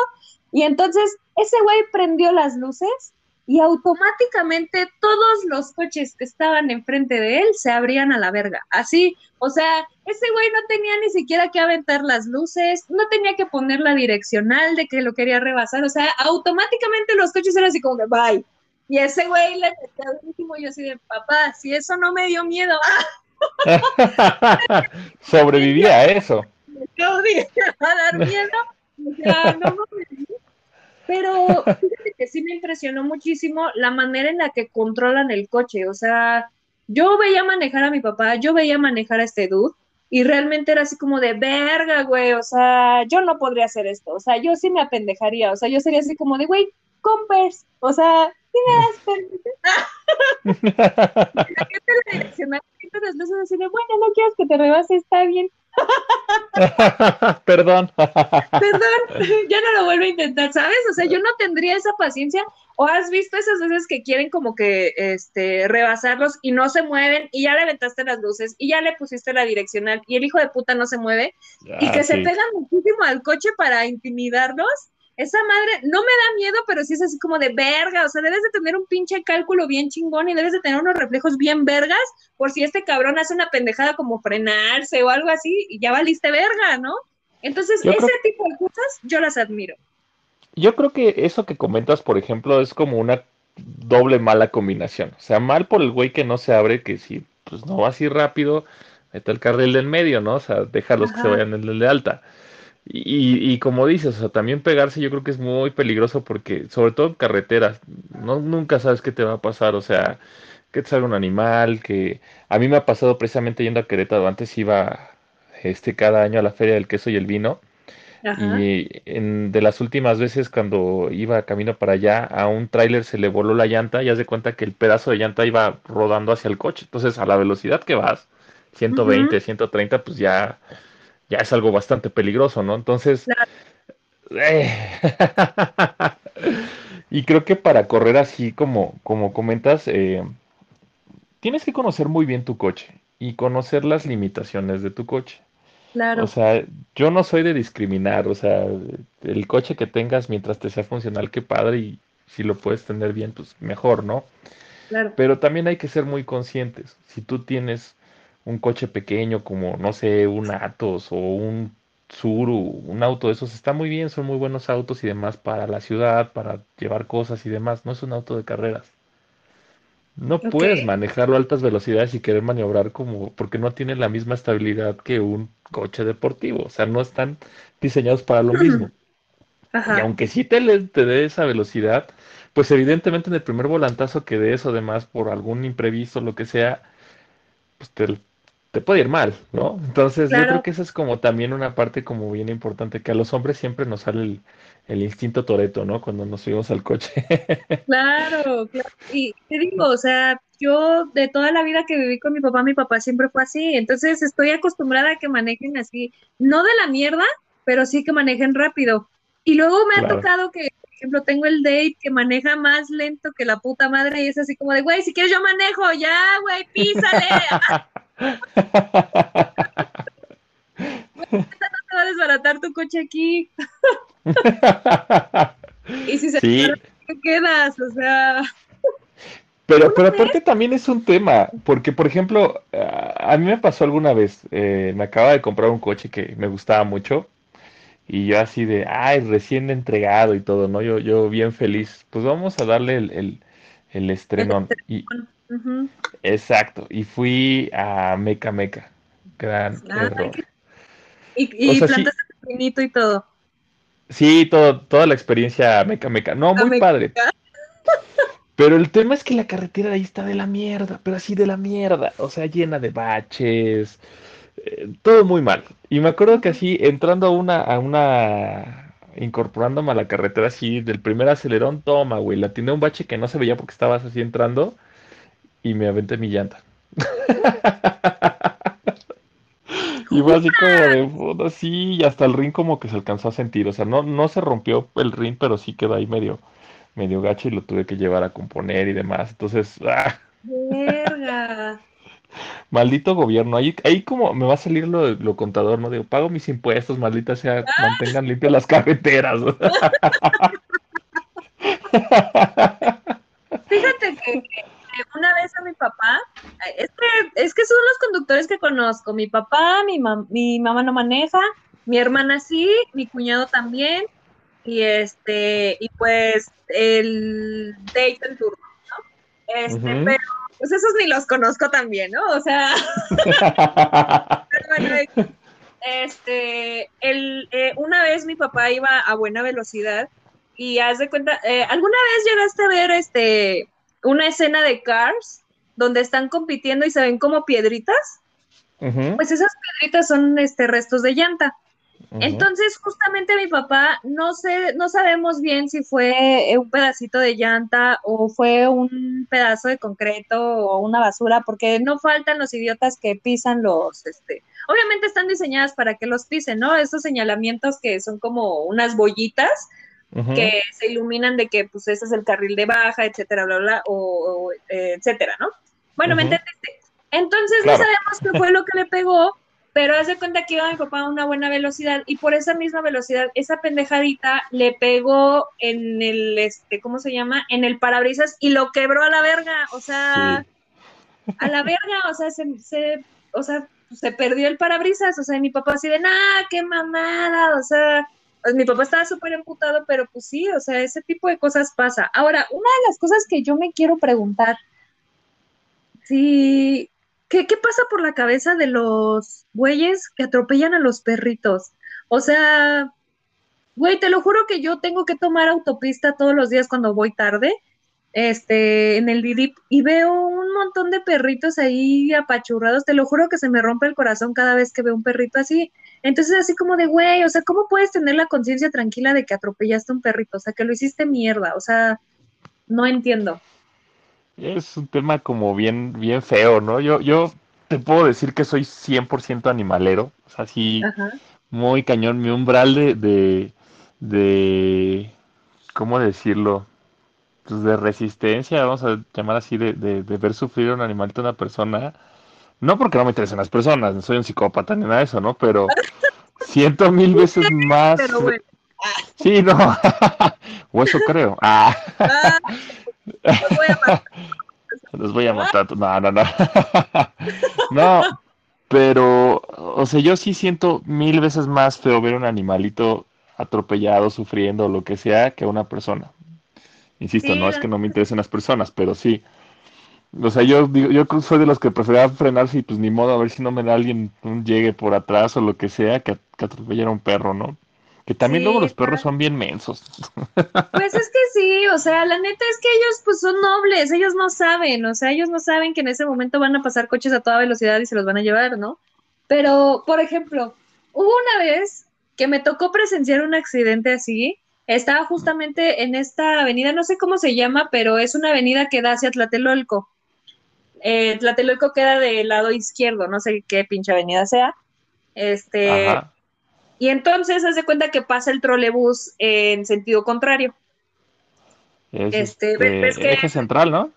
y entonces ese güey prendió las luces y automáticamente todos los coches que estaban enfrente de él se abrían a la verga. Así, o sea, ese güey no tenía ni siquiera que aventar las luces, no tenía que poner la direccional de que lo quería rebasar, o sea, automáticamente los coches eran así como de bye. Y ese güey le metió al último yo así de, papá, si eso no me dio miedo. Sobrevivía a eso. A dar miedo. Sea, no pero fíjate que sí me impresionó muchísimo la manera en la que controlan el coche. O sea, yo veía manejar a mi papá, yo veía manejar a este dude, y realmente era así como de verga, güey. O sea, yo no podría hacer esto. O sea, yo sí me apendejaría. O sea, yo sería así como de, güey, compers. O sea, sí me das así de, bueno, no quieres que te rebase, está bien. Perdón. Perdón, ya no lo vuelvo a intentar, ¿sabes? O sea, yo no tendría esa paciencia. ¿O has visto esas veces que quieren como que este rebasarlos y no se mueven y ya le aventaste las luces y ya le pusiste la direccional y el hijo de puta no se mueve y que se pegan muchísimo al coche para intimidarlos? Esa madre no me da miedo, pero sí es así como de verga, o sea, debes de tener un pinche cálculo bien chingón y debes de tener unos reflejos bien vergas por si este cabrón hace una pendejada como frenarse o algo así y ya valiste verga, ¿no? Entonces, ese tipo de cosas yo las admiro. Yo creo que eso que comentas, por ejemplo, es como una doble mala combinación. O sea, mal por el güey que no se abre, que si pues no va así rápido, mete el carril del medio, ¿no? O sea, déjalos que se vayan en el de alta. Y, y, como dices, o sea, también pegarse yo creo que es muy peligroso porque, sobre todo en carreteras, no, nunca sabes qué te va a pasar, o sea, que te salga un animal, que a mí me ha pasado precisamente yendo a Querétaro, antes iba este cada año a la Feria del Queso y el Vino, y en, de las últimas veces cuando iba camino para allá, a un tráiler se le voló la llanta y haz de cuenta que el pedazo de llanta iba rodando hacia el coche, entonces a la velocidad que vas, 120, 130, pues ya ya es algo bastante peligroso, ¿no? Entonces, eh, y creo que para correr así como, como comentas, eh, tienes que conocer muy bien tu coche y conocer las limitaciones de tu coche. Claro. O sea, yo no soy de discriminar, o sea, el coche que tengas mientras te sea funcional, qué padre, y si lo puedes tener bien, pues mejor, ¿no? Claro. Pero también hay que ser muy conscientes. Si tú tienes un coche pequeño como, no sé, un Atos o un Suru, un auto de esos, está muy bien, son muy buenos autos y demás para la ciudad, para llevar cosas y demás. No es un auto de carreras. No puedes manejarlo a altas velocidades y querer maniobrar como, porque no tiene la misma estabilidad que un coche deportivo. O sea, no están diseñados para lo mismo. Y aunque sí te, te dé esa velocidad, pues evidentemente en el primer volantazo que des o demás por algún imprevisto, lo que sea, pues te, te puede ir mal, ¿no? Entonces yo creo que esa es como también una parte como bien importante, que a los hombres siempre nos sale el, instinto toreto, ¿no? Cuando nos subimos al coche. Claro, claro. Y te digo, o sea, yo de toda la vida que viví con mi papá, mi papá siempre fue así, entonces estoy acostumbrada a que manejen así, no de la mierda, pero sí que manejen rápido. Y luego me ha tocado que, por ejemplo, tengo el date que maneja más lento que la puta madre y es así como de, güey, si quieres yo manejo, ya, güey, písale. no te va a desbaratar tu coche aquí. y si se te quedas, o sea. Pero, pero aparte también es un tema, porque por ejemplo, a mí me pasó alguna vez, eh, me acaba de comprar un coche que me gustaba mucho, y yo así de, ay, recién entregado y todo, ¿no? Yo, yo bien feliz, pues vamos a darle el, el, el estrenón. Y, Exacto, y fui a Meca Meca. Gran ah, error. Y, y plantaste pinito y todo. Sí, todo, toda la experiencia meca meca. No, muy padre. Pero el tema es que la carretera de ahí está de la mierda, pero así de la mierda. O sea, llena de baches. Eh, todo muy mal. Y me acuerdo que así, entrando a una, a una, incorporándome a la carretera así, del primer acelerón, toma, güey, la tiene un bache que no se veía porque estabas así entrando y me aventé mi llanta. Y fue así como de fondo, sí, y hasta el ring como que se alcanzó a sentir. O sea, no, no se rompió el ring, pero sí quedó ahí medio, medio gacho y lo tuve que llevar a componer y demás. Entonces, ¡ah! Maldito gobierno. Ahí, ahí como me va a salir lo, lo contador, ¿no? Digo, pago mis impuestos, maldita sea, mantengan limpias las carreteras. Fíjate que una vez a mi papá, es que, es que son los conductores que conozco, mi papá, mi, mi mamá no maneja, mi hermana sí, mi cuñado también, y este, y pues el date en turno, ¿no? Este, pero pues esos ni los conozco también, ¿no? O sea, pero bueno, este, el, eh, una vez mi papá iba a buena velocidad y haz de cuenta, eh, ¿alguna vez llegaste a ver este una escena de Cars donde están compitiendo y se ven como piedritas, pues esas piedritas son este, restos de llanta. Entonces, justamente mi papá, no sé, no sabemos bien si fue un pedacito de llanta o fue un pedazo de concreto o una basura, porque no faltan los idiotas que pisan los, este, obviamente están diseñadas para que los pisen, ¿no? Esos señalamientos que son como unas bollitas, que se iluminan de que pues ese es el carril de baja, etcétera, bla, bla, o, eh, etcétera, ¿no? Bueno, ¿me entendiste? Entonces no sabemos qué fue lo que le pegó, pero hace cuenta que iba mi papá a una buena velocidad y por esa misma velocidad, esa pendejadita le pegó en el, este, ¿cómo se llama? En el parabrisas y lo quebró a la verga, o sea, a la verga, o sea, se, se, o sea, se perdió el parabrisas, o sea, mi papá así de, nah, qué mamada, o sea, pues mi papá estaba súper emputado, pero pues sí, o sea, ese tipo de cosas pasa. Ahora, una de las cosas que yo me quiero preguntar, sí, ¿qué, ¿qué pasa por la cabeza de los güeyes que atropellan a los perritos? O sea, güey, te lo juro que yo tengo que tomar autopista todos los días cuando voy tarde, este, en el DIDIP, y veo un montón de perritos ahí apachurrados, te lo juro que se me rompe el corazón cada vez que veo un perrito así. Entonces, así como de, güey, o sea, ¿cómo puedes tener la conciencia tranquila de que atropellaste a un perrito? O sea, que lo hiciste mierda, o sea, no entiendo. Es un tema como bien, bien feo, ¿no? Yo, yo te puedo decir que soy 100% animalero, o sea, sí, muy cañón, mi umbral de, de, de, ¿cómo decirlo? Pues de resistencia, vamos a llamar así, de, de, de ver sufrir a un animal de una persona, no porque no me interesen las personas, no soy un psicópata ni nada de eso, ¿no? Pero siento mil veces más. Sí, no. o eso creo. Ah. ah los voy a matar. Los voy a matar. No, no, no. no, pero, o sea, yo sí siento mil veces más feo ver un animalito atropellado, sufriendo, o lo que sea, que una persona. Insisto, no es que no me interesen las personas, pero sí. O sea, yo yo soy de los que prefería frenarse y pues ni modo, a ver si no me da alguien un llegue por atrás o lo que sea, que, que atropellara un perro, ¿no? Que también luego los perros son bien mensos. Pues es que sí, o sea, la neta es que ellos pues son nobles, ellos no saben, o sea, ellos no saben que en ese momento van a pasar coches a toda velocidad y se los van a llevar, ¿no? Pero, por ejemplo, hubo una vez que me tocó presenciar un accidente así, estaba justamente en esta avenida, no sé cómo se llama, pero es una avenida que da hacia Tlatelolco eh, Tlatelolco queda del lado izquierdo, no sé qué pinche avenida sea. Este, y entonces hace cuenta que pasa el trolebús en sentido contrario. este, este eje central, ¿no?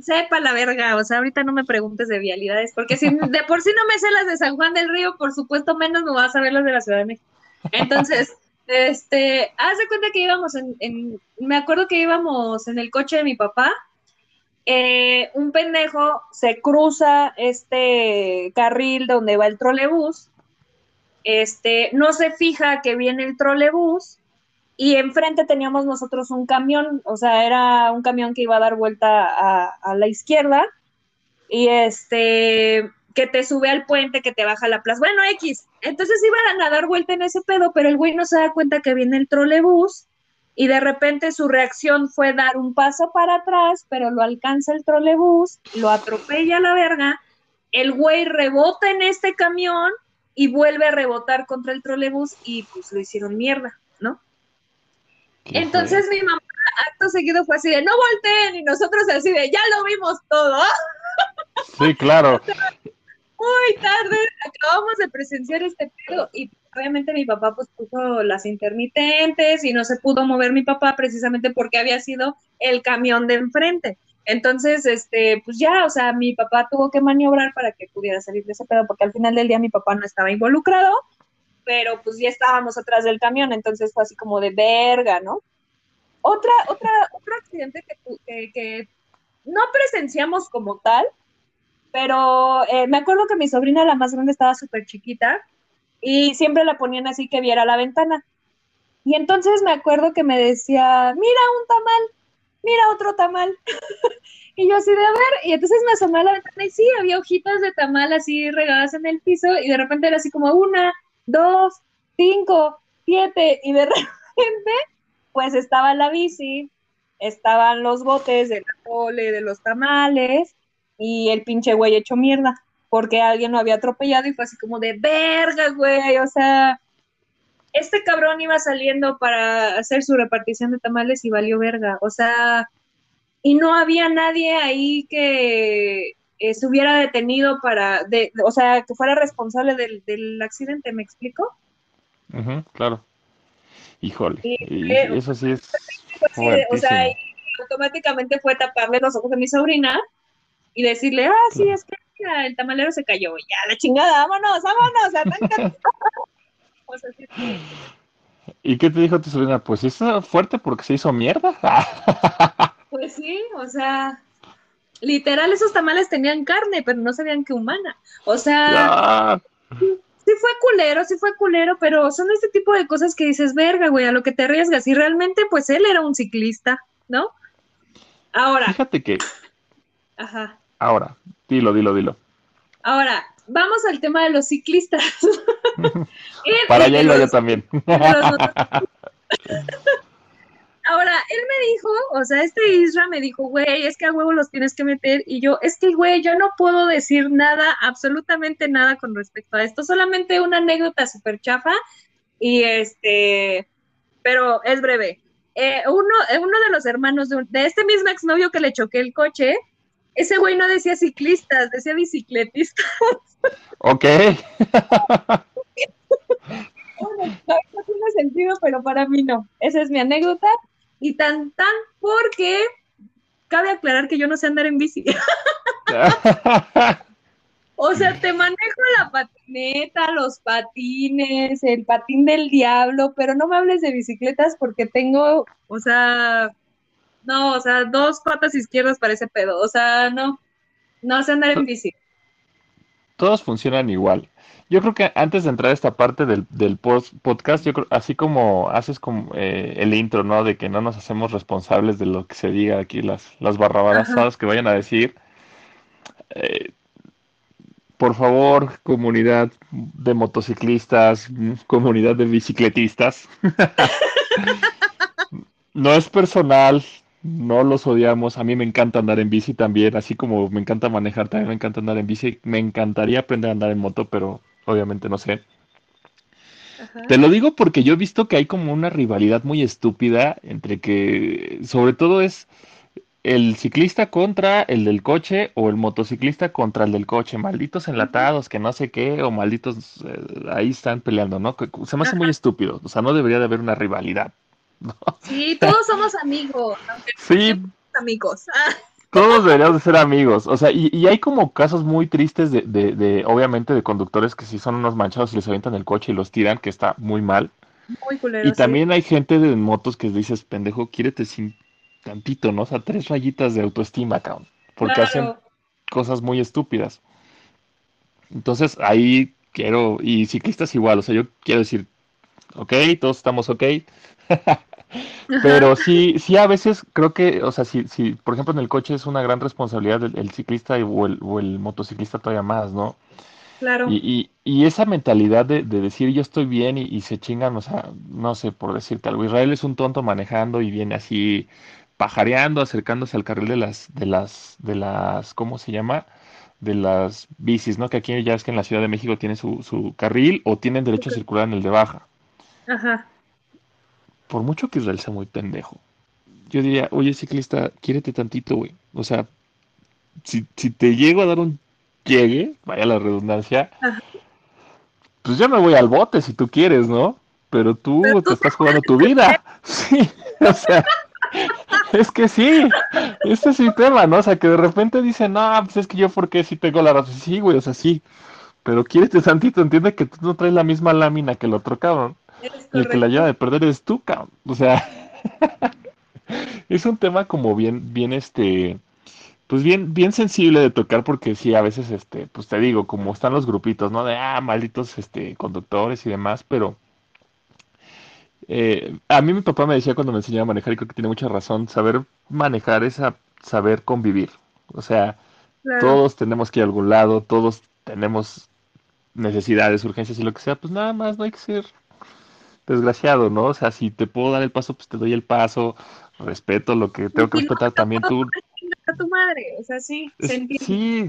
Sepa la verga, o sea, ahorita no me preguntes de vialidades, porque si de por sí no me sé las de San Juan del Río, por supuesto menos me vas a ver las de la Ciudad de México. Entonces, este, hace cuenta que íbamos en, me acuerdo que íbamos en el coche de mi papá, eh, un pendejo se cruza este carril donde va el trolebús, este, no se fija que viene el trolebús y enfrente teníamos nosotros un camión, o sea, era un camión que iba a dar vuelta a la izquierda y este, que te sube al puente, que te baja la plaza. Bueno, X. Entonces iban a dar vuelta en ese pedo, pero el güey no se da cuenta que viene el trolebús y de repente su reacción fue dar un paso para atrás, pero lo alcanza el trolebús, lo atropella a la verga, el güey rebota en este camión y vuelve a rebotar contra el trolebús y pues lo hicieron mierda, ¿no? Entonces mi mamá acto seguido fue así de no volteen y nosotros así de ya lo vimos todo. Sí, claro. Muy tarde acabamos de presenciar este pedo y obviamente mi papá pues puso las intermitentes y no se pudo mover mi papá precisamente porque había sido el camión de enfrente. Entonces, este, pues ya, o sea, mi papá tuvo que maniobrar para que pudiera salir de ese pedo, porque al final del día mi papá no estaba involucrado, pero pues ya estábamos atrás del camión, entonces fue así como de verga, ¿no? Otra, otra, otro accidente que, que no presenciamos como tal, pero eh, me acuerdo que mi sobrina, la más grande, estaba súper chiquita y siempre la ponían así que viera la ventana. Y entonces me acuerdo que me decía, mira un tamal, mira otro tamal. y yo así de a ver, y entonces me asomé a la ventana y sí, había hojitas de tamal así regadas en el piso y de repente era así como una, dos, cinco, siete y de repente pues estaba la bici, estaban los botes de la cole, de los tamales y el pinche güey hecho mierda porque alguien lo había atropellado y fue así como de verga, güey, o sea, este cabrón iba saliendo para hacer su repartición de tamales y valió verga, o sea, y no había nadie ahí que se hubiera detenido para, de, o sea, que fuera responsable del, accidente, ¿me explico? claro. Híjole, y eso sí es... o sea, automáticamente fue taparle los ojos a mi sobrina y decirle, ah, sí, es que el tamalero se cayó, ya, la chingada, vámonos, vámonos, ¿Y qué te dijo tu sobrina? Pues es fuerte porque se hizo mierda. pues sí, o sea, literal esos tamales tenían carne, pero no sabían que humana. O sea, sí fue culero, sí fue culero, pero son este tipo de cosas que dices, verga, güey, a lo que te arriesgas. Y realmente, pues él era un ciclista, ¿no? Ahora. Fíjate que. Ajá. Ahora, dilo, dilo, dilo. Ahora, vamos al tema de los ciclistas. Para allá iba yo también. Ahora, él me dijo, o sea, este Isra me dijo, güey, es que a huevo los tienes que meter. Y yo, es que, güey, yo no puedo decir nada, absolutamente nada con respecto a esto. Solamente una anécdota súper chafa. Y este, pero es breve. Eh, uno, eh, uno de los hermanos de, de este mismo exnovio que le choqué el coche, ese güey no decía ciclistas, decía bicicletistas. Ok. no tiene sentido, pero para mí no. Esa es mi anécdota. Y tan, tan, porque cabe aclarar que yo no sé andar en bici. o sea, te manejo la patineta, los patines, el patín del diablo, pero no me hables de bicicletas porque tengo, o sea, no, o sea, dos patas izquierdas para ese pedo. O sea, no, no sé andar en bici. Todos funcionan igual. Yo creo que antes de entrar a esta parte del, del podcast, yo creo, así como haces como eh, el intro, ¿no? De que no nos hacemos responsables de lo que se diga aquí, las, las barrabarazadas que vayan a decir. Eh, por favor, comunidad de motociclistas, comunidad de bicicletistas. no es personal, no los odiamos. A mí me encanta andar en bici también, así como me encanta manejar, también me encanta andar en bici. Me encantaría aprender a andar en moto, pero obviamente no sé. Te lo digo porque yo he visto que hay como una rivalidad muy estúpida entre que, sobre todo es el ciclista contra el del coche o el motociclista contra el del coche. Malditos enlatados que no sé qué o malditos eh, ahí están peleando, ¿no? Se me hace muy estúpido. O sea, no debería de haber una rivalidad. Sí, todos somos amigos. sí. Amigos. Todos deberíamos de ser amigos. O sea, y, hay como casos muy tristes de, de, obviamente, de conductores que sí son unos manchados y les avientan el coche y los tiran, que está muy mal. Muy culero, Y también hay gente de motos que dices, pendejo, quiérete sin tantito, ¿no? O sea, tres rayitas de autoestima, cabrón. Porque hacen cosas muy estúpidas. Entonces, ahí quiero, y ciclistas igual, o sea, yo quiero decir, ok, todos estamos ok. Pero sí, sí a veces creo que, o sea, si, si por ejemplo en el coche es una gran responsabilidad del ciclista o el, o el motociclista todavía más, ¿no? Claro. Y, y, esa mentalidad de, decir yo estoy bien y, se chingan, o sea, no sé, por decirte algo, Israel es un tonto manejando y viene así pajareando, acercándose al carril de las, de las, de las, ¿cómo se llama? De las bicis, ¿no? Que aquí ya es que en la Ciudad de México tiene su, su carril o tienen derecho a circular en el de baja. Ajá. Por mucho que Israel sea muy pendejo, yo diría, oye ciclista, quiérete tantito, güey. O sea, si, si te llego a dar un llegue, vaya la redundancia, pues ya me voy al bote si tú quieres, ¿no? Pero tú, te estás jugando tu vida. Sí, o sea, es que sí, este es mi tema, ¿no? O sea, que de repente dicen, no, pues es que yo, ¿por qué si tengo la razón? Sí, güey, o sea, sí. Pero quieres santito, entiende que tú no traes la misma lámina que el otro cabrón. Y el que la lleva de perder es tú, cabrón. O sea, es un tema como bien, bien, este, pues bien, bien sensible de tocar porque sí, a veces, este, pues te digo, como están los grupitos, ¿no? De, ah, malditos, este, conductores y demás, pero eh, a mí mi papá me decía cuando me enseñaba a manejar, y creo que tiene mucha razón, saber manejar es saber convivir. O sea, todos tenemos que ir a algún lado, todos tenemos necesidades, urgencias y lo que sea, pues nada más no hay que ser desgraciado, ¿no? O sea, si te puedo dar el paso, pues te doy el paso, respeto lo que tengo que respetar también tú a tu madre, o sea, sí, se entiende. Sí,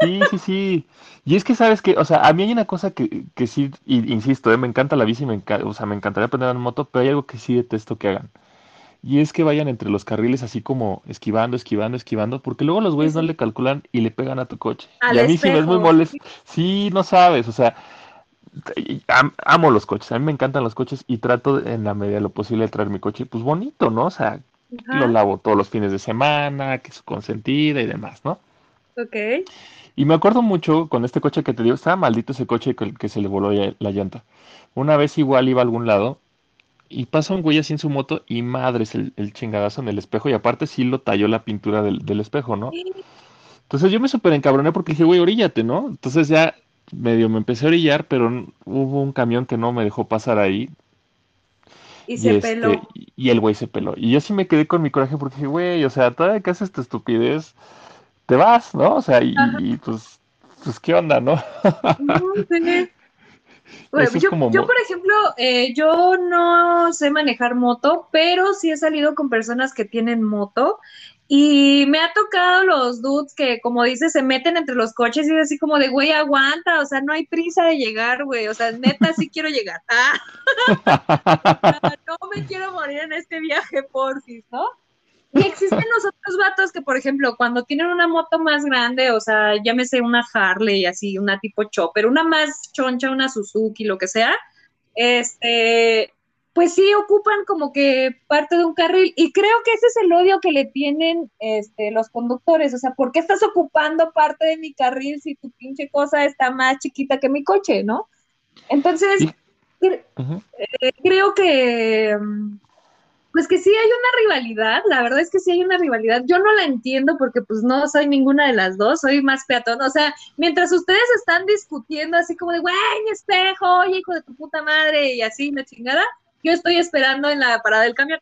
sí, sí, sí. Y es que sabes que, o sea, a mí hay una cosa que, que sí, y, insisto, eh, me encanta la bici, me encanta, o sea, me encantaría aprender en moto, pero hay algo que sí detesto que hagan. Y es que vayan entre los carriles así como esquivando, esquivando, esquivando, porque luego los güeyes no le calculan y le pegan a tu coche. y a mí sí me es muy molesto. Sí, no sabes, o sea, amo los coches, a mí me encantan los coches y trato en la medida de lo posible de traer mi coche, pues bonito, ¿no? O sea, lo lavo todos los fines de semana, que es consentida y demás, ¿no? Ok. Y me acuerdo mucho con este coche que te digo, estaba maldito ese coche que, que se le voló la llanta. Una vez igual iba a algún lado y pasa un güey así en su moto y madres el, el chingadazo en el espejo y aparte sí lo talló la pintura del, del espejo, ¿no? Entonces yo me súper encabroné porque dije, güey, oríllate, ¿no? Entonces ya medio me empecé a orillar, pero hubo un camión que no me dejó pasar ahí. Y, se este, peló. Y el güey se peló. Y yo sí me quedé con mi coraje porque dije, güey, o sea, todavía que haces esta estupidez, te vas, ¿no? O sea, y, pues, pues, ¿qué onda, no? yo, yo, por ejemplo, eh, yo no sé manejar moto, pero sí he salido con personas que tienen moto y me ha tocado los dudes que, como dices, se meten entre los coches y es así como de, güey, aguanta, o sea, no hay prisa de llegar, güey, o sea, neta, sí quiero llegar. Ah. no me quiero morir en este viaje, porfis, ¿no? Y existen los otros vatos que, por ejemplo, cuando tienen una moto más grande, o sea, llámese una Harley, así, una tipo Chopper, una más choncha, una Suzuki, lo que sea, este, pues sí ocupan como que parte de un carril y creo que ese es el odio que le tienen este, los conductores, o sea, ¿por qué estás ocupando parte de mi carril si tu pinche cosa está más chiquita que mi coche, ¿no? Entonces, eh, creo que, mm, pues que sí hay una rivalidad, la verdad es que sí hay una rivalidad, yo no la entiendo porque pues no soy ninguna de las dos, soy más peatón, o sea, mientras ustedes están discutiendo así como de, güey, mi espejo, oye, hijo de tu puta madre, y así, la chingada, yo estoy esperando en la parada del camión.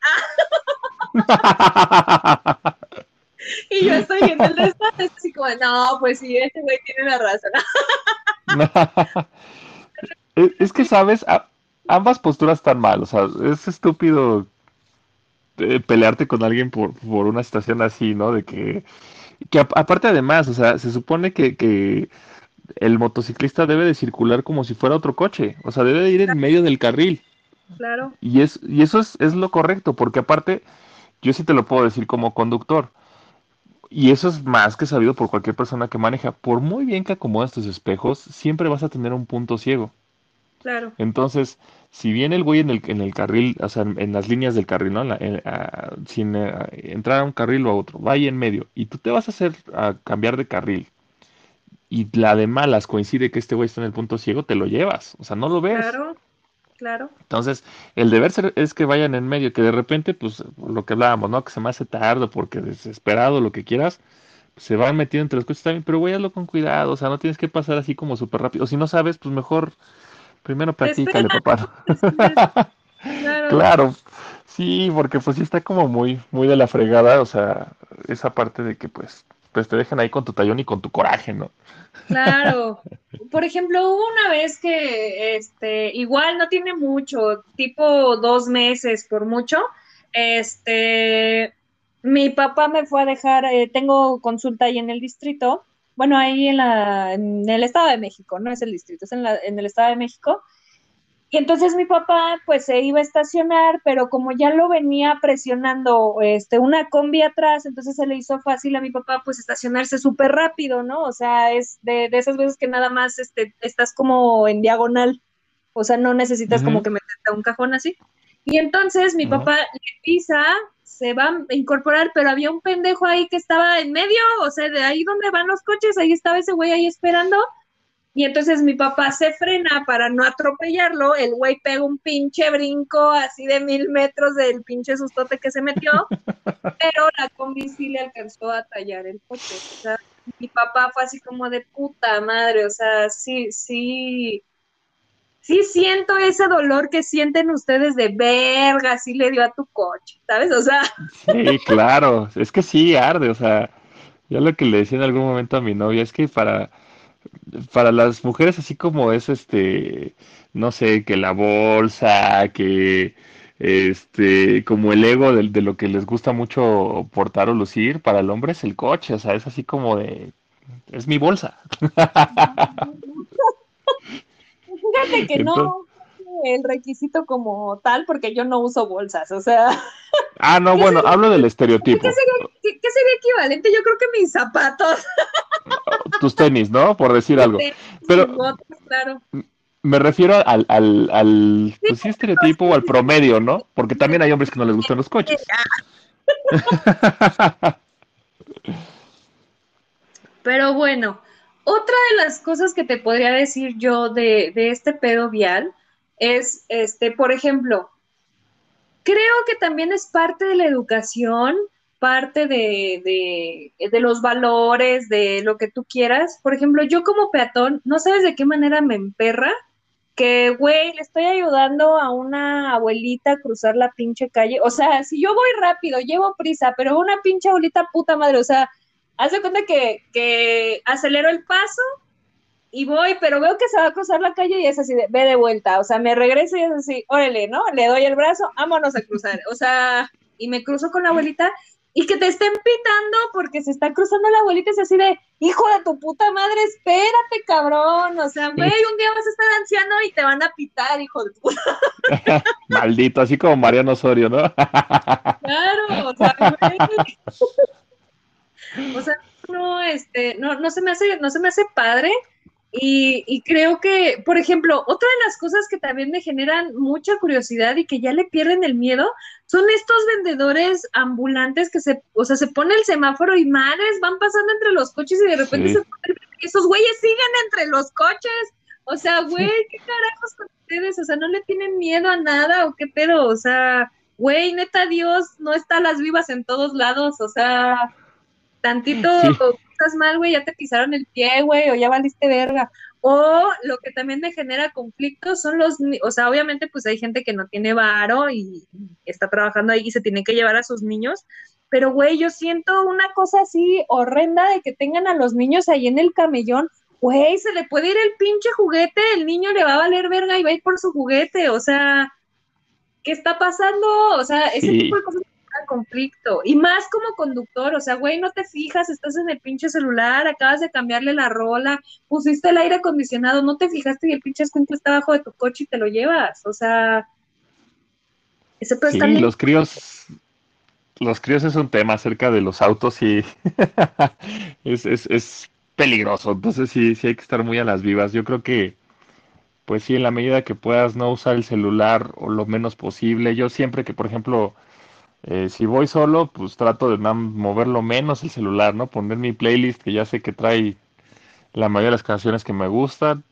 y yo estoy viendo el resto, así como, no, pues sí, este güey tiene la razón. es que, ¿sabes? ambas posturas están mal, o sea, es estúpido eh, pelearte con alguien por, por una situación así, ¿no? De que, que aparte además, o sea, se supone que, que el motociclista debe de circular como si fuera otro coche, o sea, debe de ir en medio del carril. Claro. Y, es, y eso es, es lo correcto, porque aparte, yo sí te lo puedo decir como conductor, y eso es más que sabido por cualquier persona que maneja. Por muy bien que acomodas tus espejos, siempre vas a tener un punto ciego. Claro. Entonces, si viene el güey en el, en el carril, o sea, en, las líneas del carril, ¿no? sin eh, entrar a un carril o a otro, vaya en medio, y tú te vas a hacer a cambiar de carril, y la de malas coincide que este güey está en el punto ciego, te lo llevas. O sea, no lo ves. Claro. Claro. Entonces, el deber ser es que vayan en medio, que de repente, pues, lo que hablábamos, ¿no? Que se me hace tarde porque desesperado, lo que quieras, se van metiendo entre los coches también, pero hazlo con cuidado, o sea, no tienes que pasar así como súper rápido. O si no sabes, pues mejor primero practícale, papá. claro. Sí, porque pues sí está como muy, muy de la fregada, o sea, esa parte de que pues, pues te dejan ahí con tu tallón y con tu coraje, ¿no? Claro. Por ejemplo, hubo una vez que, este, igual no tiene mucho, tipo dos meses por mucho, este, mi papá me fue a dejar, eh, tengo consulta ahí en el distrito, bueno, ahí en, la, en el Estado de México, no es el distrito, es en, la, en el Estado de México, y entonces mi papá pues se iba a estacionar, pero como ya lo venía presionando este, una combi atrás, entonces se le hizo fácil a mi papá pues estacionarse súper rápido, ¿no? O sea, es de, de, esas veces que nada más este, estás como en diagonal, o sea, no necesitas como que meterte a un cajón así. Y entonces mi papá le pisa, se va a incorporar, pero había un pendejo ahí que estaba en medio, o sea, de ahí donde van los coches, ahí estaba ese güey ahí esperando, y entonces mi papá se frena para no atropellarlo, el güey pega un pinche brinco así de mil metros del pinche sustote que se metió, pero la combi sí le alcanzó a tallar el coche. O sea, mi papá fue así como de puta madre, o sea, sí, sí, sí siento ese dolor que sienten ustedes de verga, sí le dio a tu coche, ¿sabes? O sea. Sí, claro, es que sí arde, o sea, yo lo que le decía en algún momento a mi novia es que para para las mujeres así como es este, no sé, que la bolsa, que este, como el ego de, de, lo que les gusta mucho portar o lucir, para el hombre es el coche, o sea, es así como de, es mi bolsa. Fíjate que no el requisito como tal, porque yo no uso bolsas, o sea. Ah, no, bueno, hablo del estereotipo. ¿qué sería, qué, qué sería, equivalente? Yo creo que mis zapatos. Tus tenis, ¿no? Por decir algo. Pero claro. me refiero al, al, al pues sí, estereotipo o al promedio, ¿no? Porque también hay hombres que no les gustan los coches. Pero bueno, otra de las cosas que te podría decir yo de, de este pedo vial es, este, por ejemplo, creo que también es parte de la educación, parte de, de, de, los valores, de lo que tú quieras. Por ejemplo, yo como peatón, no sabes de qué manera me emperra que, güey, le estoy ayudando a una abuelita a cruzar la pinche calle. O sea, si yo voy rápido, llevo prisa, pero una pinche abuelita puta madre, o sea, hace cuenta que, que acelero el paso y voy, pero veo que se va a cruzar la calle y es así, de, ve de vuelta, o sea, me regreso y es así, órale, ¿no? Le doy el brazo, vámonos a cruzar, o sea, y me cruzo con la abuelita y que te estén pitando porque se está cruzando la abuelita es así de, hijo de tu puta madre, espérate, cabrón, o sea, güey, un día vas a estar anciano y te van a pitar, hijo de puta. Maldito, así como Mariano Osorio, ¿no? claro, o sea, güey. o sea, no, este, no, no se me hace, no se me hace padre y, creo que, por ejemplo, otra de las cosas que también me generan mucha curiosidad y que ya le pierden el miedo son estos vendedores ambulantes que se, o sea, se pone el semáforo y madres van pasando entre los coches y de repente se ponen, esos güeyes siguen entre los coches. O sea, güey, ¿qué carajos con ustedes? O sea, ¿no le tienen miedo a nada o qué pedo? O sea, güey, neta Dios, no está las vivas en todos lados. O sea, tantito estás mal, güey, ya te pisaron el pie, güey, o ya valiste verga. O lo que también me genera conflicto son los, o sea, obviamente pues hay gente que no tiene varo y está trabajando ahí y se tiene que llevar a sus niños, pero güey, yo siento una cosa así horrenda de que tengan a los niños ahí en el camellón, güey, se le puede ir el pinche juguete, el niño le va a valer verga y va a ir por su juguete, o sea, ¿qué está pasando? O sea, ese tipo de cosas conflicto. Y más como conductor, o sea, güey, no te fijas, estás en el pinche celular, acabas de cambiarle la rola, pusiste el aire acondicionado, no te fijaste y el pinche escuincle está abajo de tu coche y te lo llevas. O sea, ese sí, los críos, los críos es un tema acerca de los autos y es, es, es peligroso. Entonces sí, sí hay que estar muy a las vivas. Yo creo que pues sí, en la medida que puedas no usar el celular o lo menos posible. Yo siempre que, por ejemplo, eh, si voy solo, pues trato de moverlo menos el celular, ¿no? Poner mi playlist que ya sé que trae la mayoría de las canciones que me gustan.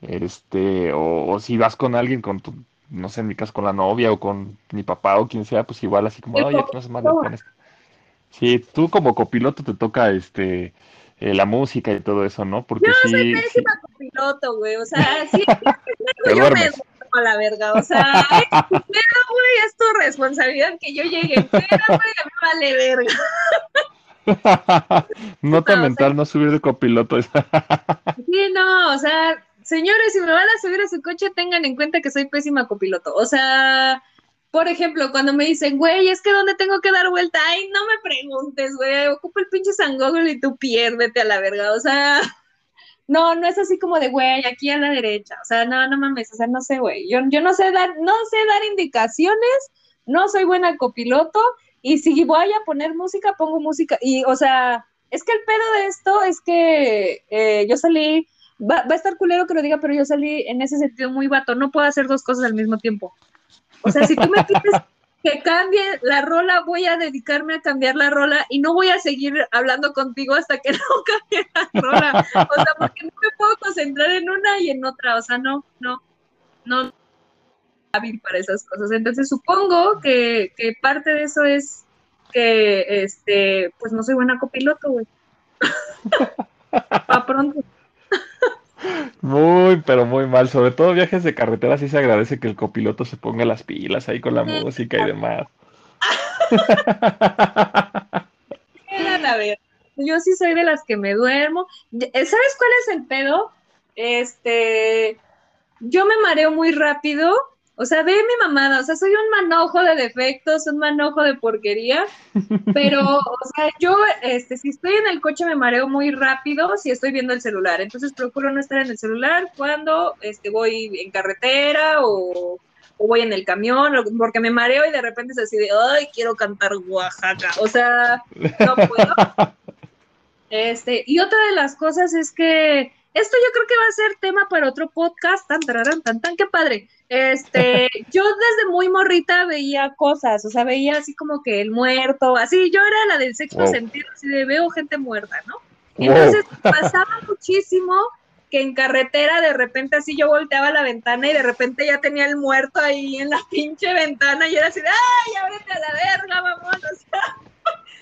Este, o, si vas con alguien, con tu, no sé, en mi caso con la novia o con mi papá o quien sea, pues igual así como, oye, no se más con esto. Sí, tú como copiloto te toca este eh, la música y todo eso, ¿no? Porque yo sí, soy pésima copiloto, güey, o sea, sí, yo me a la verga, o sea, pedo, güey, es tu responsabilidad que yo llegue pero, güey, mí vale verga. Nota mental, no subir de copiloto. sí, no, o sea, señores, si me van a subir a su coche, tengan en cuenta que soy pésima copiloto. O sea, por ejemplo, cuando me dicen, güey, es que ¿dónde tengo que dar vuelta? Ay, no me preguntes, güey, ocupa el pinche San Google y tú piérdete a la verga. O sea, no, no es así como de, güey, aquí a la derecha. O sea, no, no mames, o sea, no sé, güey. Yo, yo no sé dar, no sé dar indicaciones, no soy buena copiloto, y si voy a poner música, pongo música. Y, o sea, es que el pedo de esto es que eh, yo salí va, a estar culero que lo diga, pero yo salí en ese sentido muy vato. No puedo hacer dos cosas al mismo tiempo. O sea, si tú me pides que cambie la rola, voy a dedicarme a cambiar la rola y no voy a seguir hablando contigo hasta que no cambie la rola. O sea, porque no me puedo concentrar en una y en otra. O sea, no, no, no hábil para esas cosas. Entonces supongo que, parte de eso es que este, pues no soy buena copiloto, güey. a pronto. Muy, pero muy mal. Sobre todo viajes de carretera sí se agradece que el copiloto se ponga las pilas ahí con la música y demás. a ver, yo sí soy de las que me duermo. ¿Sabes cuál es el pedo? Este, yo me mareo muy rápido o sea, ve mi mamada, o sea, soy un manojo de defectos, un manojo de porquería, pero, o sea, yo, este, si estoy en el coche me mareo muy rápido si estoy viendo el celular, entonces procuro no estar en el celular cuando, este, voy en carretera o, voy en el camión, porque me mareo y de repente es así de, ay, quiero cantar Oaxaca, o sea, no puedo. Este, y otra de las cosas es que esto yo creo que va a ser tema para otro podcast, tan, tan, tan, tan, qué padre. Este, yo desde muy morrita veía cosas, o sea, veía así como que el muerto, así, yo era la del sexto sentido, así de veo gente muerta, ¿no? Entonces pasaba muchísimo que en carretera de repente así yo volteaba la ventana y de repente ya tenía el muerto ahí en la pinche ventana y era así de, ay, ábrete a la verga, vámonos.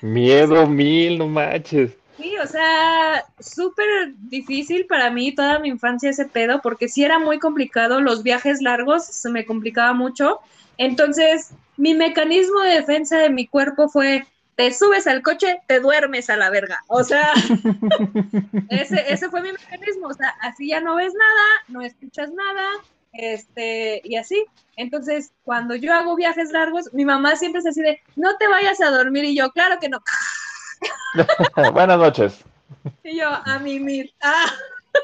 Miedo mil, no manches. Sí, o sea, súper difícil para mí toda mi infancia ese pedo, porque sí era muy complicado, los viajes largos se me complicaba mucho. Entonces, mi mecanismo de defensa de mi cuerpo fue, te subes al coche, te duermes a la verga. O sea, ese, ese fue mi mecanismo. O sea, así ya no ves nada, no escuchas nada, este, y así. Entonces, cuando yo hago viajes largos, mi mamá siempre es así de, no te vayas a dormir, y yo, claro que no. Buenas noches. Y yo, a mimir. Ah.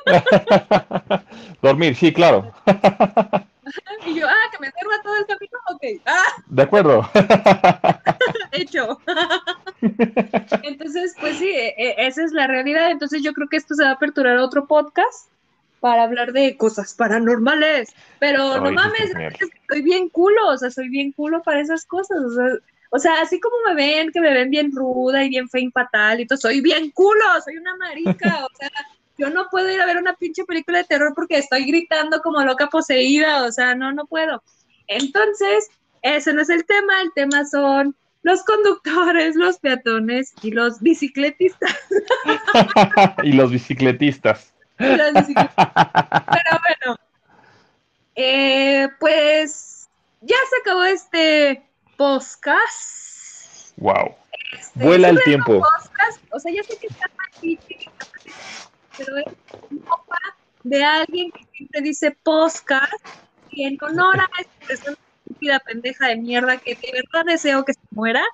Dormir, sí, claro. y yo, ah, que me duerma todo el camino, ok. Ah. De acuerdo. Hecho. Entonces, pues sí, e, e, esa es la realidad. Entonces yo creo que esto se va a aperturar a otro podcast para hablar de cosas paranormales. Pero no mames, es que soy bien culo, o sea, soy bien culo para esas cosas. O sea, o sea, así como me ven, que me ven bien ruda y bien fe fatal y todo, soy bien culo, soy una marica, o sea, yo no puedo ir a ver una pinche película de terror porque estoy gritando como loca poseída, o sea, no, no puedo. Entonces, ese no es el tema, el tema son los conductores, los peatones y los bicicletistas. y los bicicletistas. Pero bueno, eh, pues ya se acabó este podcast. Wow. Este, Vuela el tiempo. o sea, ya sé que está aquí, pero es un copa de alguien que siempre dice podcast y en honor a esta persona estúpida pendeja de mierda que de verdad deseo que se muera,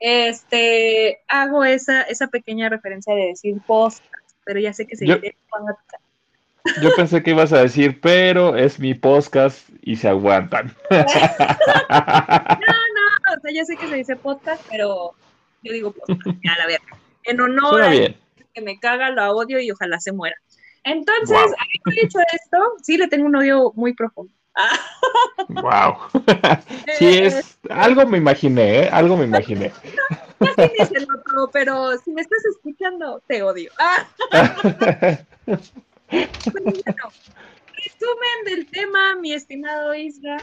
este, hago esa, esa pequeña referencia de decir podcast, pero ya sé que se dice yo pensé que ibas a decir, pero es mi podcast y se aguantan. no, no, o sea, ya sé que se dice podcast, pero yo digo podcast, ya la verdad. En honor a que me caga, lo odio y ojalá se muera. Entonces, habiendo dicho esto, sí le tengo un odio muy profundo. wow. sí, es algo me imaginé, ¿eh? algo me imaginé. No, no pero si me estás escuchando, te odio. resumen del tema, mi estimado Isra.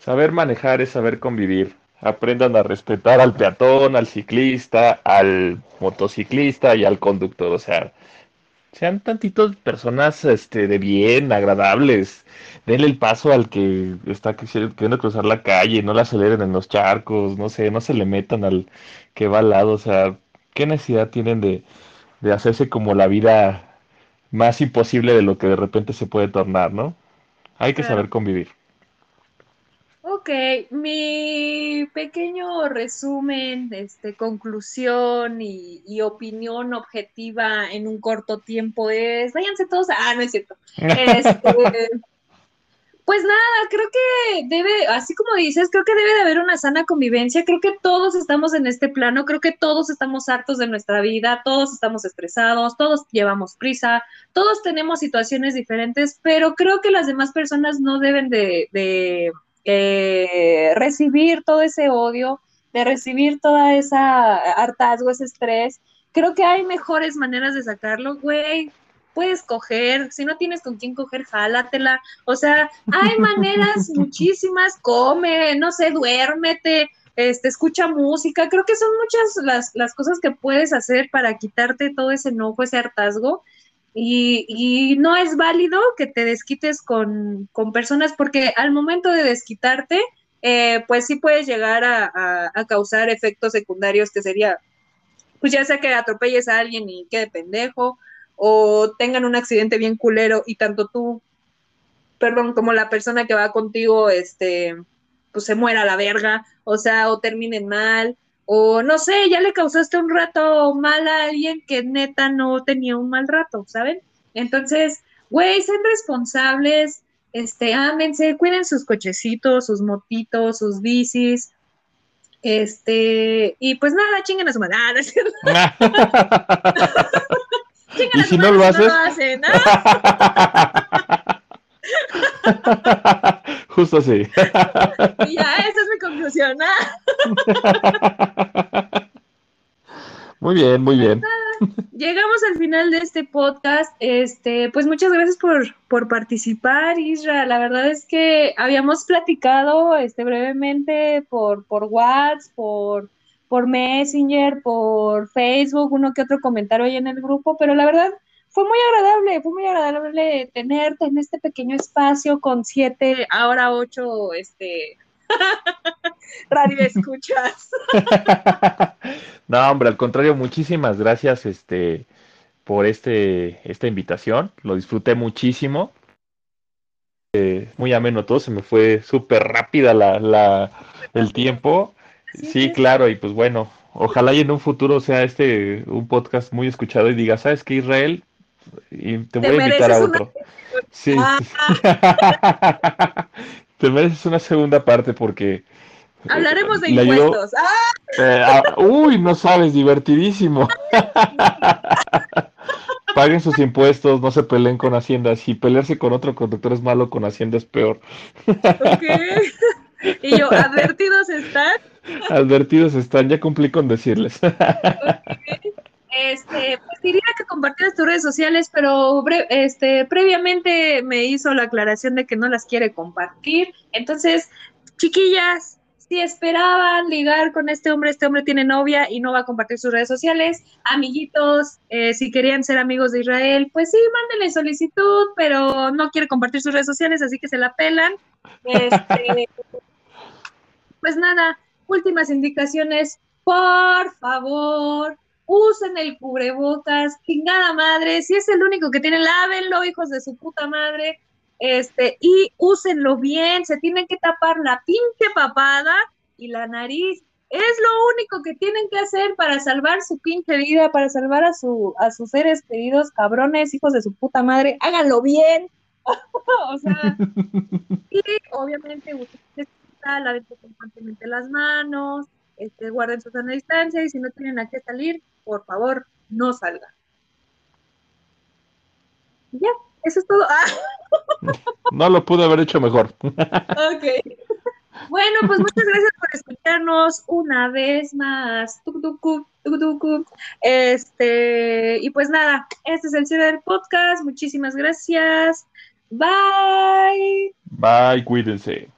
Saber manejar es saber convivir. Aprendan a respetar al peatón, al ciclista, al motociclista y al conductor. O sea, sean tantitos personas este, de bien, agradables. Denle el paso al que está queriendo cruzar la calle, no la aceleren en los charcos, no sé, no se le metan al que va al lado. O sea, ¿qué necesidad tienen de, de hacerse como la vida más imposible de lo que de repente se puede tornar, ¿no? Hay que saber convivir. Ok, mi pequeño resumen, este, conclusión y, opinión objetiva en un corto tiempo es, váyanse todos a... Ah, no es cierto. Este, pues nada, creo que debe, así como dices, creo que debe de haber una sana convivencia. Creo que todos estamos en este plano, creo que todos estamos hartos de nuestra vida, todos estamos estresados, todos llevamos prisa, todos tenemos situaciones diferentes, pero creo que las demás personas no deben de, de eh, recibir todo ese odio, de recibir toda esa hartazgo, ese estrés. Creo que hay mejores maneras de sacarlo, güey puedes coger, si no tienes con quién coger, jálatela. O sea, hay maneras muchísimas, come, no sé, duérmete, este, escucha música. Creo que son muchas las, las cosas que puedes hacer para quitarte todo ese enojo, ese hartazgo. Y, y no es válido que te desquites con, con, personas porque al momento de desquitarte, eh, pues sí puedes llegar a, a causar efectos secundarios que sería, pues ya sea que atropelles a alguien y quede pendejo, o tengan un accidente bien culero y tanto tú, perdón, como la persona que va contigo, este, pues se muera a la verga, o sea, o terminen mal, o no sé, ya le causaste un rato mal a alguien que neta no tenía un mal rato, ¿saben? Entonces, güey, sean responsables, este, ámense, cuiden sus cochecitos, sus motitos, sus bicis, este, y pues nada, chinguen a su madre. y si no lo haces. Justo así. y ya, esa es mi conclusión. Muy bien, muy bien. Llegamos al final de este podcast. Este, pues muchas gracias por, por participar, Isra. La verdad es que habíamos platicado este, brevemente por, por WhatsApp, por por Messenger, por Facebook, uno que otro comentario ahí en el grupo, pero la verdad fue muy agradable, fue muy agradable tenerte en este pequeño espacio con siete, ahora ocho, este, radio escuchas. no, hombre, al contrario, muchísimas gracias, este, por este, esta invitación, lo disfruté muchísimo. Eh, muy ameno todo, se me fue súper rápida la, la, el tiempo. Sí, claro, y pues bueno, ojalá y en un futuro sea este un podcast muy escuchado y diga, ¿sabes qué, Israel? Y te, voy a invitar a otro. Sí. Ah. te mereces una segunda parte porque... Eh, Hablaremos de impuestos. Eh, ah, uy, no sabes, divertidísimo. Paguen sus impuestos, no se peleen con Hacienda. Si pelearse con otro conductor es malo, con Hacienda es peor. Y yo, advertidos están. Advertidos están, ya cumplí con decirles. Este, pues diría que compartieras tus redes sociales, pero este, previamente me hizo la aclaración de que no las quiere compartir. Entonces, chiquillas, si esperaban ligar con este hombre, este hombre tiene novia y no va a compartir sus redes sociales. Amiguitos, eh, si querían ser amigos de Israel, pues sí, mándenle solicitud, pero no quiere compartir sus redes sociales, así que se la pelan. Este, pues nada, últimas indicaciones, por favor, usen el cubrebocas, chingada madre, si es el único que tiene, lávenlo, hijos de su puta madre, este, y úsenlo bien, se tienen que tapar la pinche papada y la nariz. Es lo único que tienen que hacer para salvar su pinche vida, para salvar a, su, a sus seres queridos, cabrones, hijos de su puta madre. Háganlo bien. o sea, y obviamente laven constantemente las manos, este, guarden su sana distancia y si no tienen a qué salir, por favor, no salgan. Ya, eso es todo. No lo pude haber hecho mejor. ok. Bueno, pues muchas gracias por escucharnos una vez más. Este, y pues nada, este es el cierre del podcast. Muchísimas gracias. Bye. Bye, cuídense.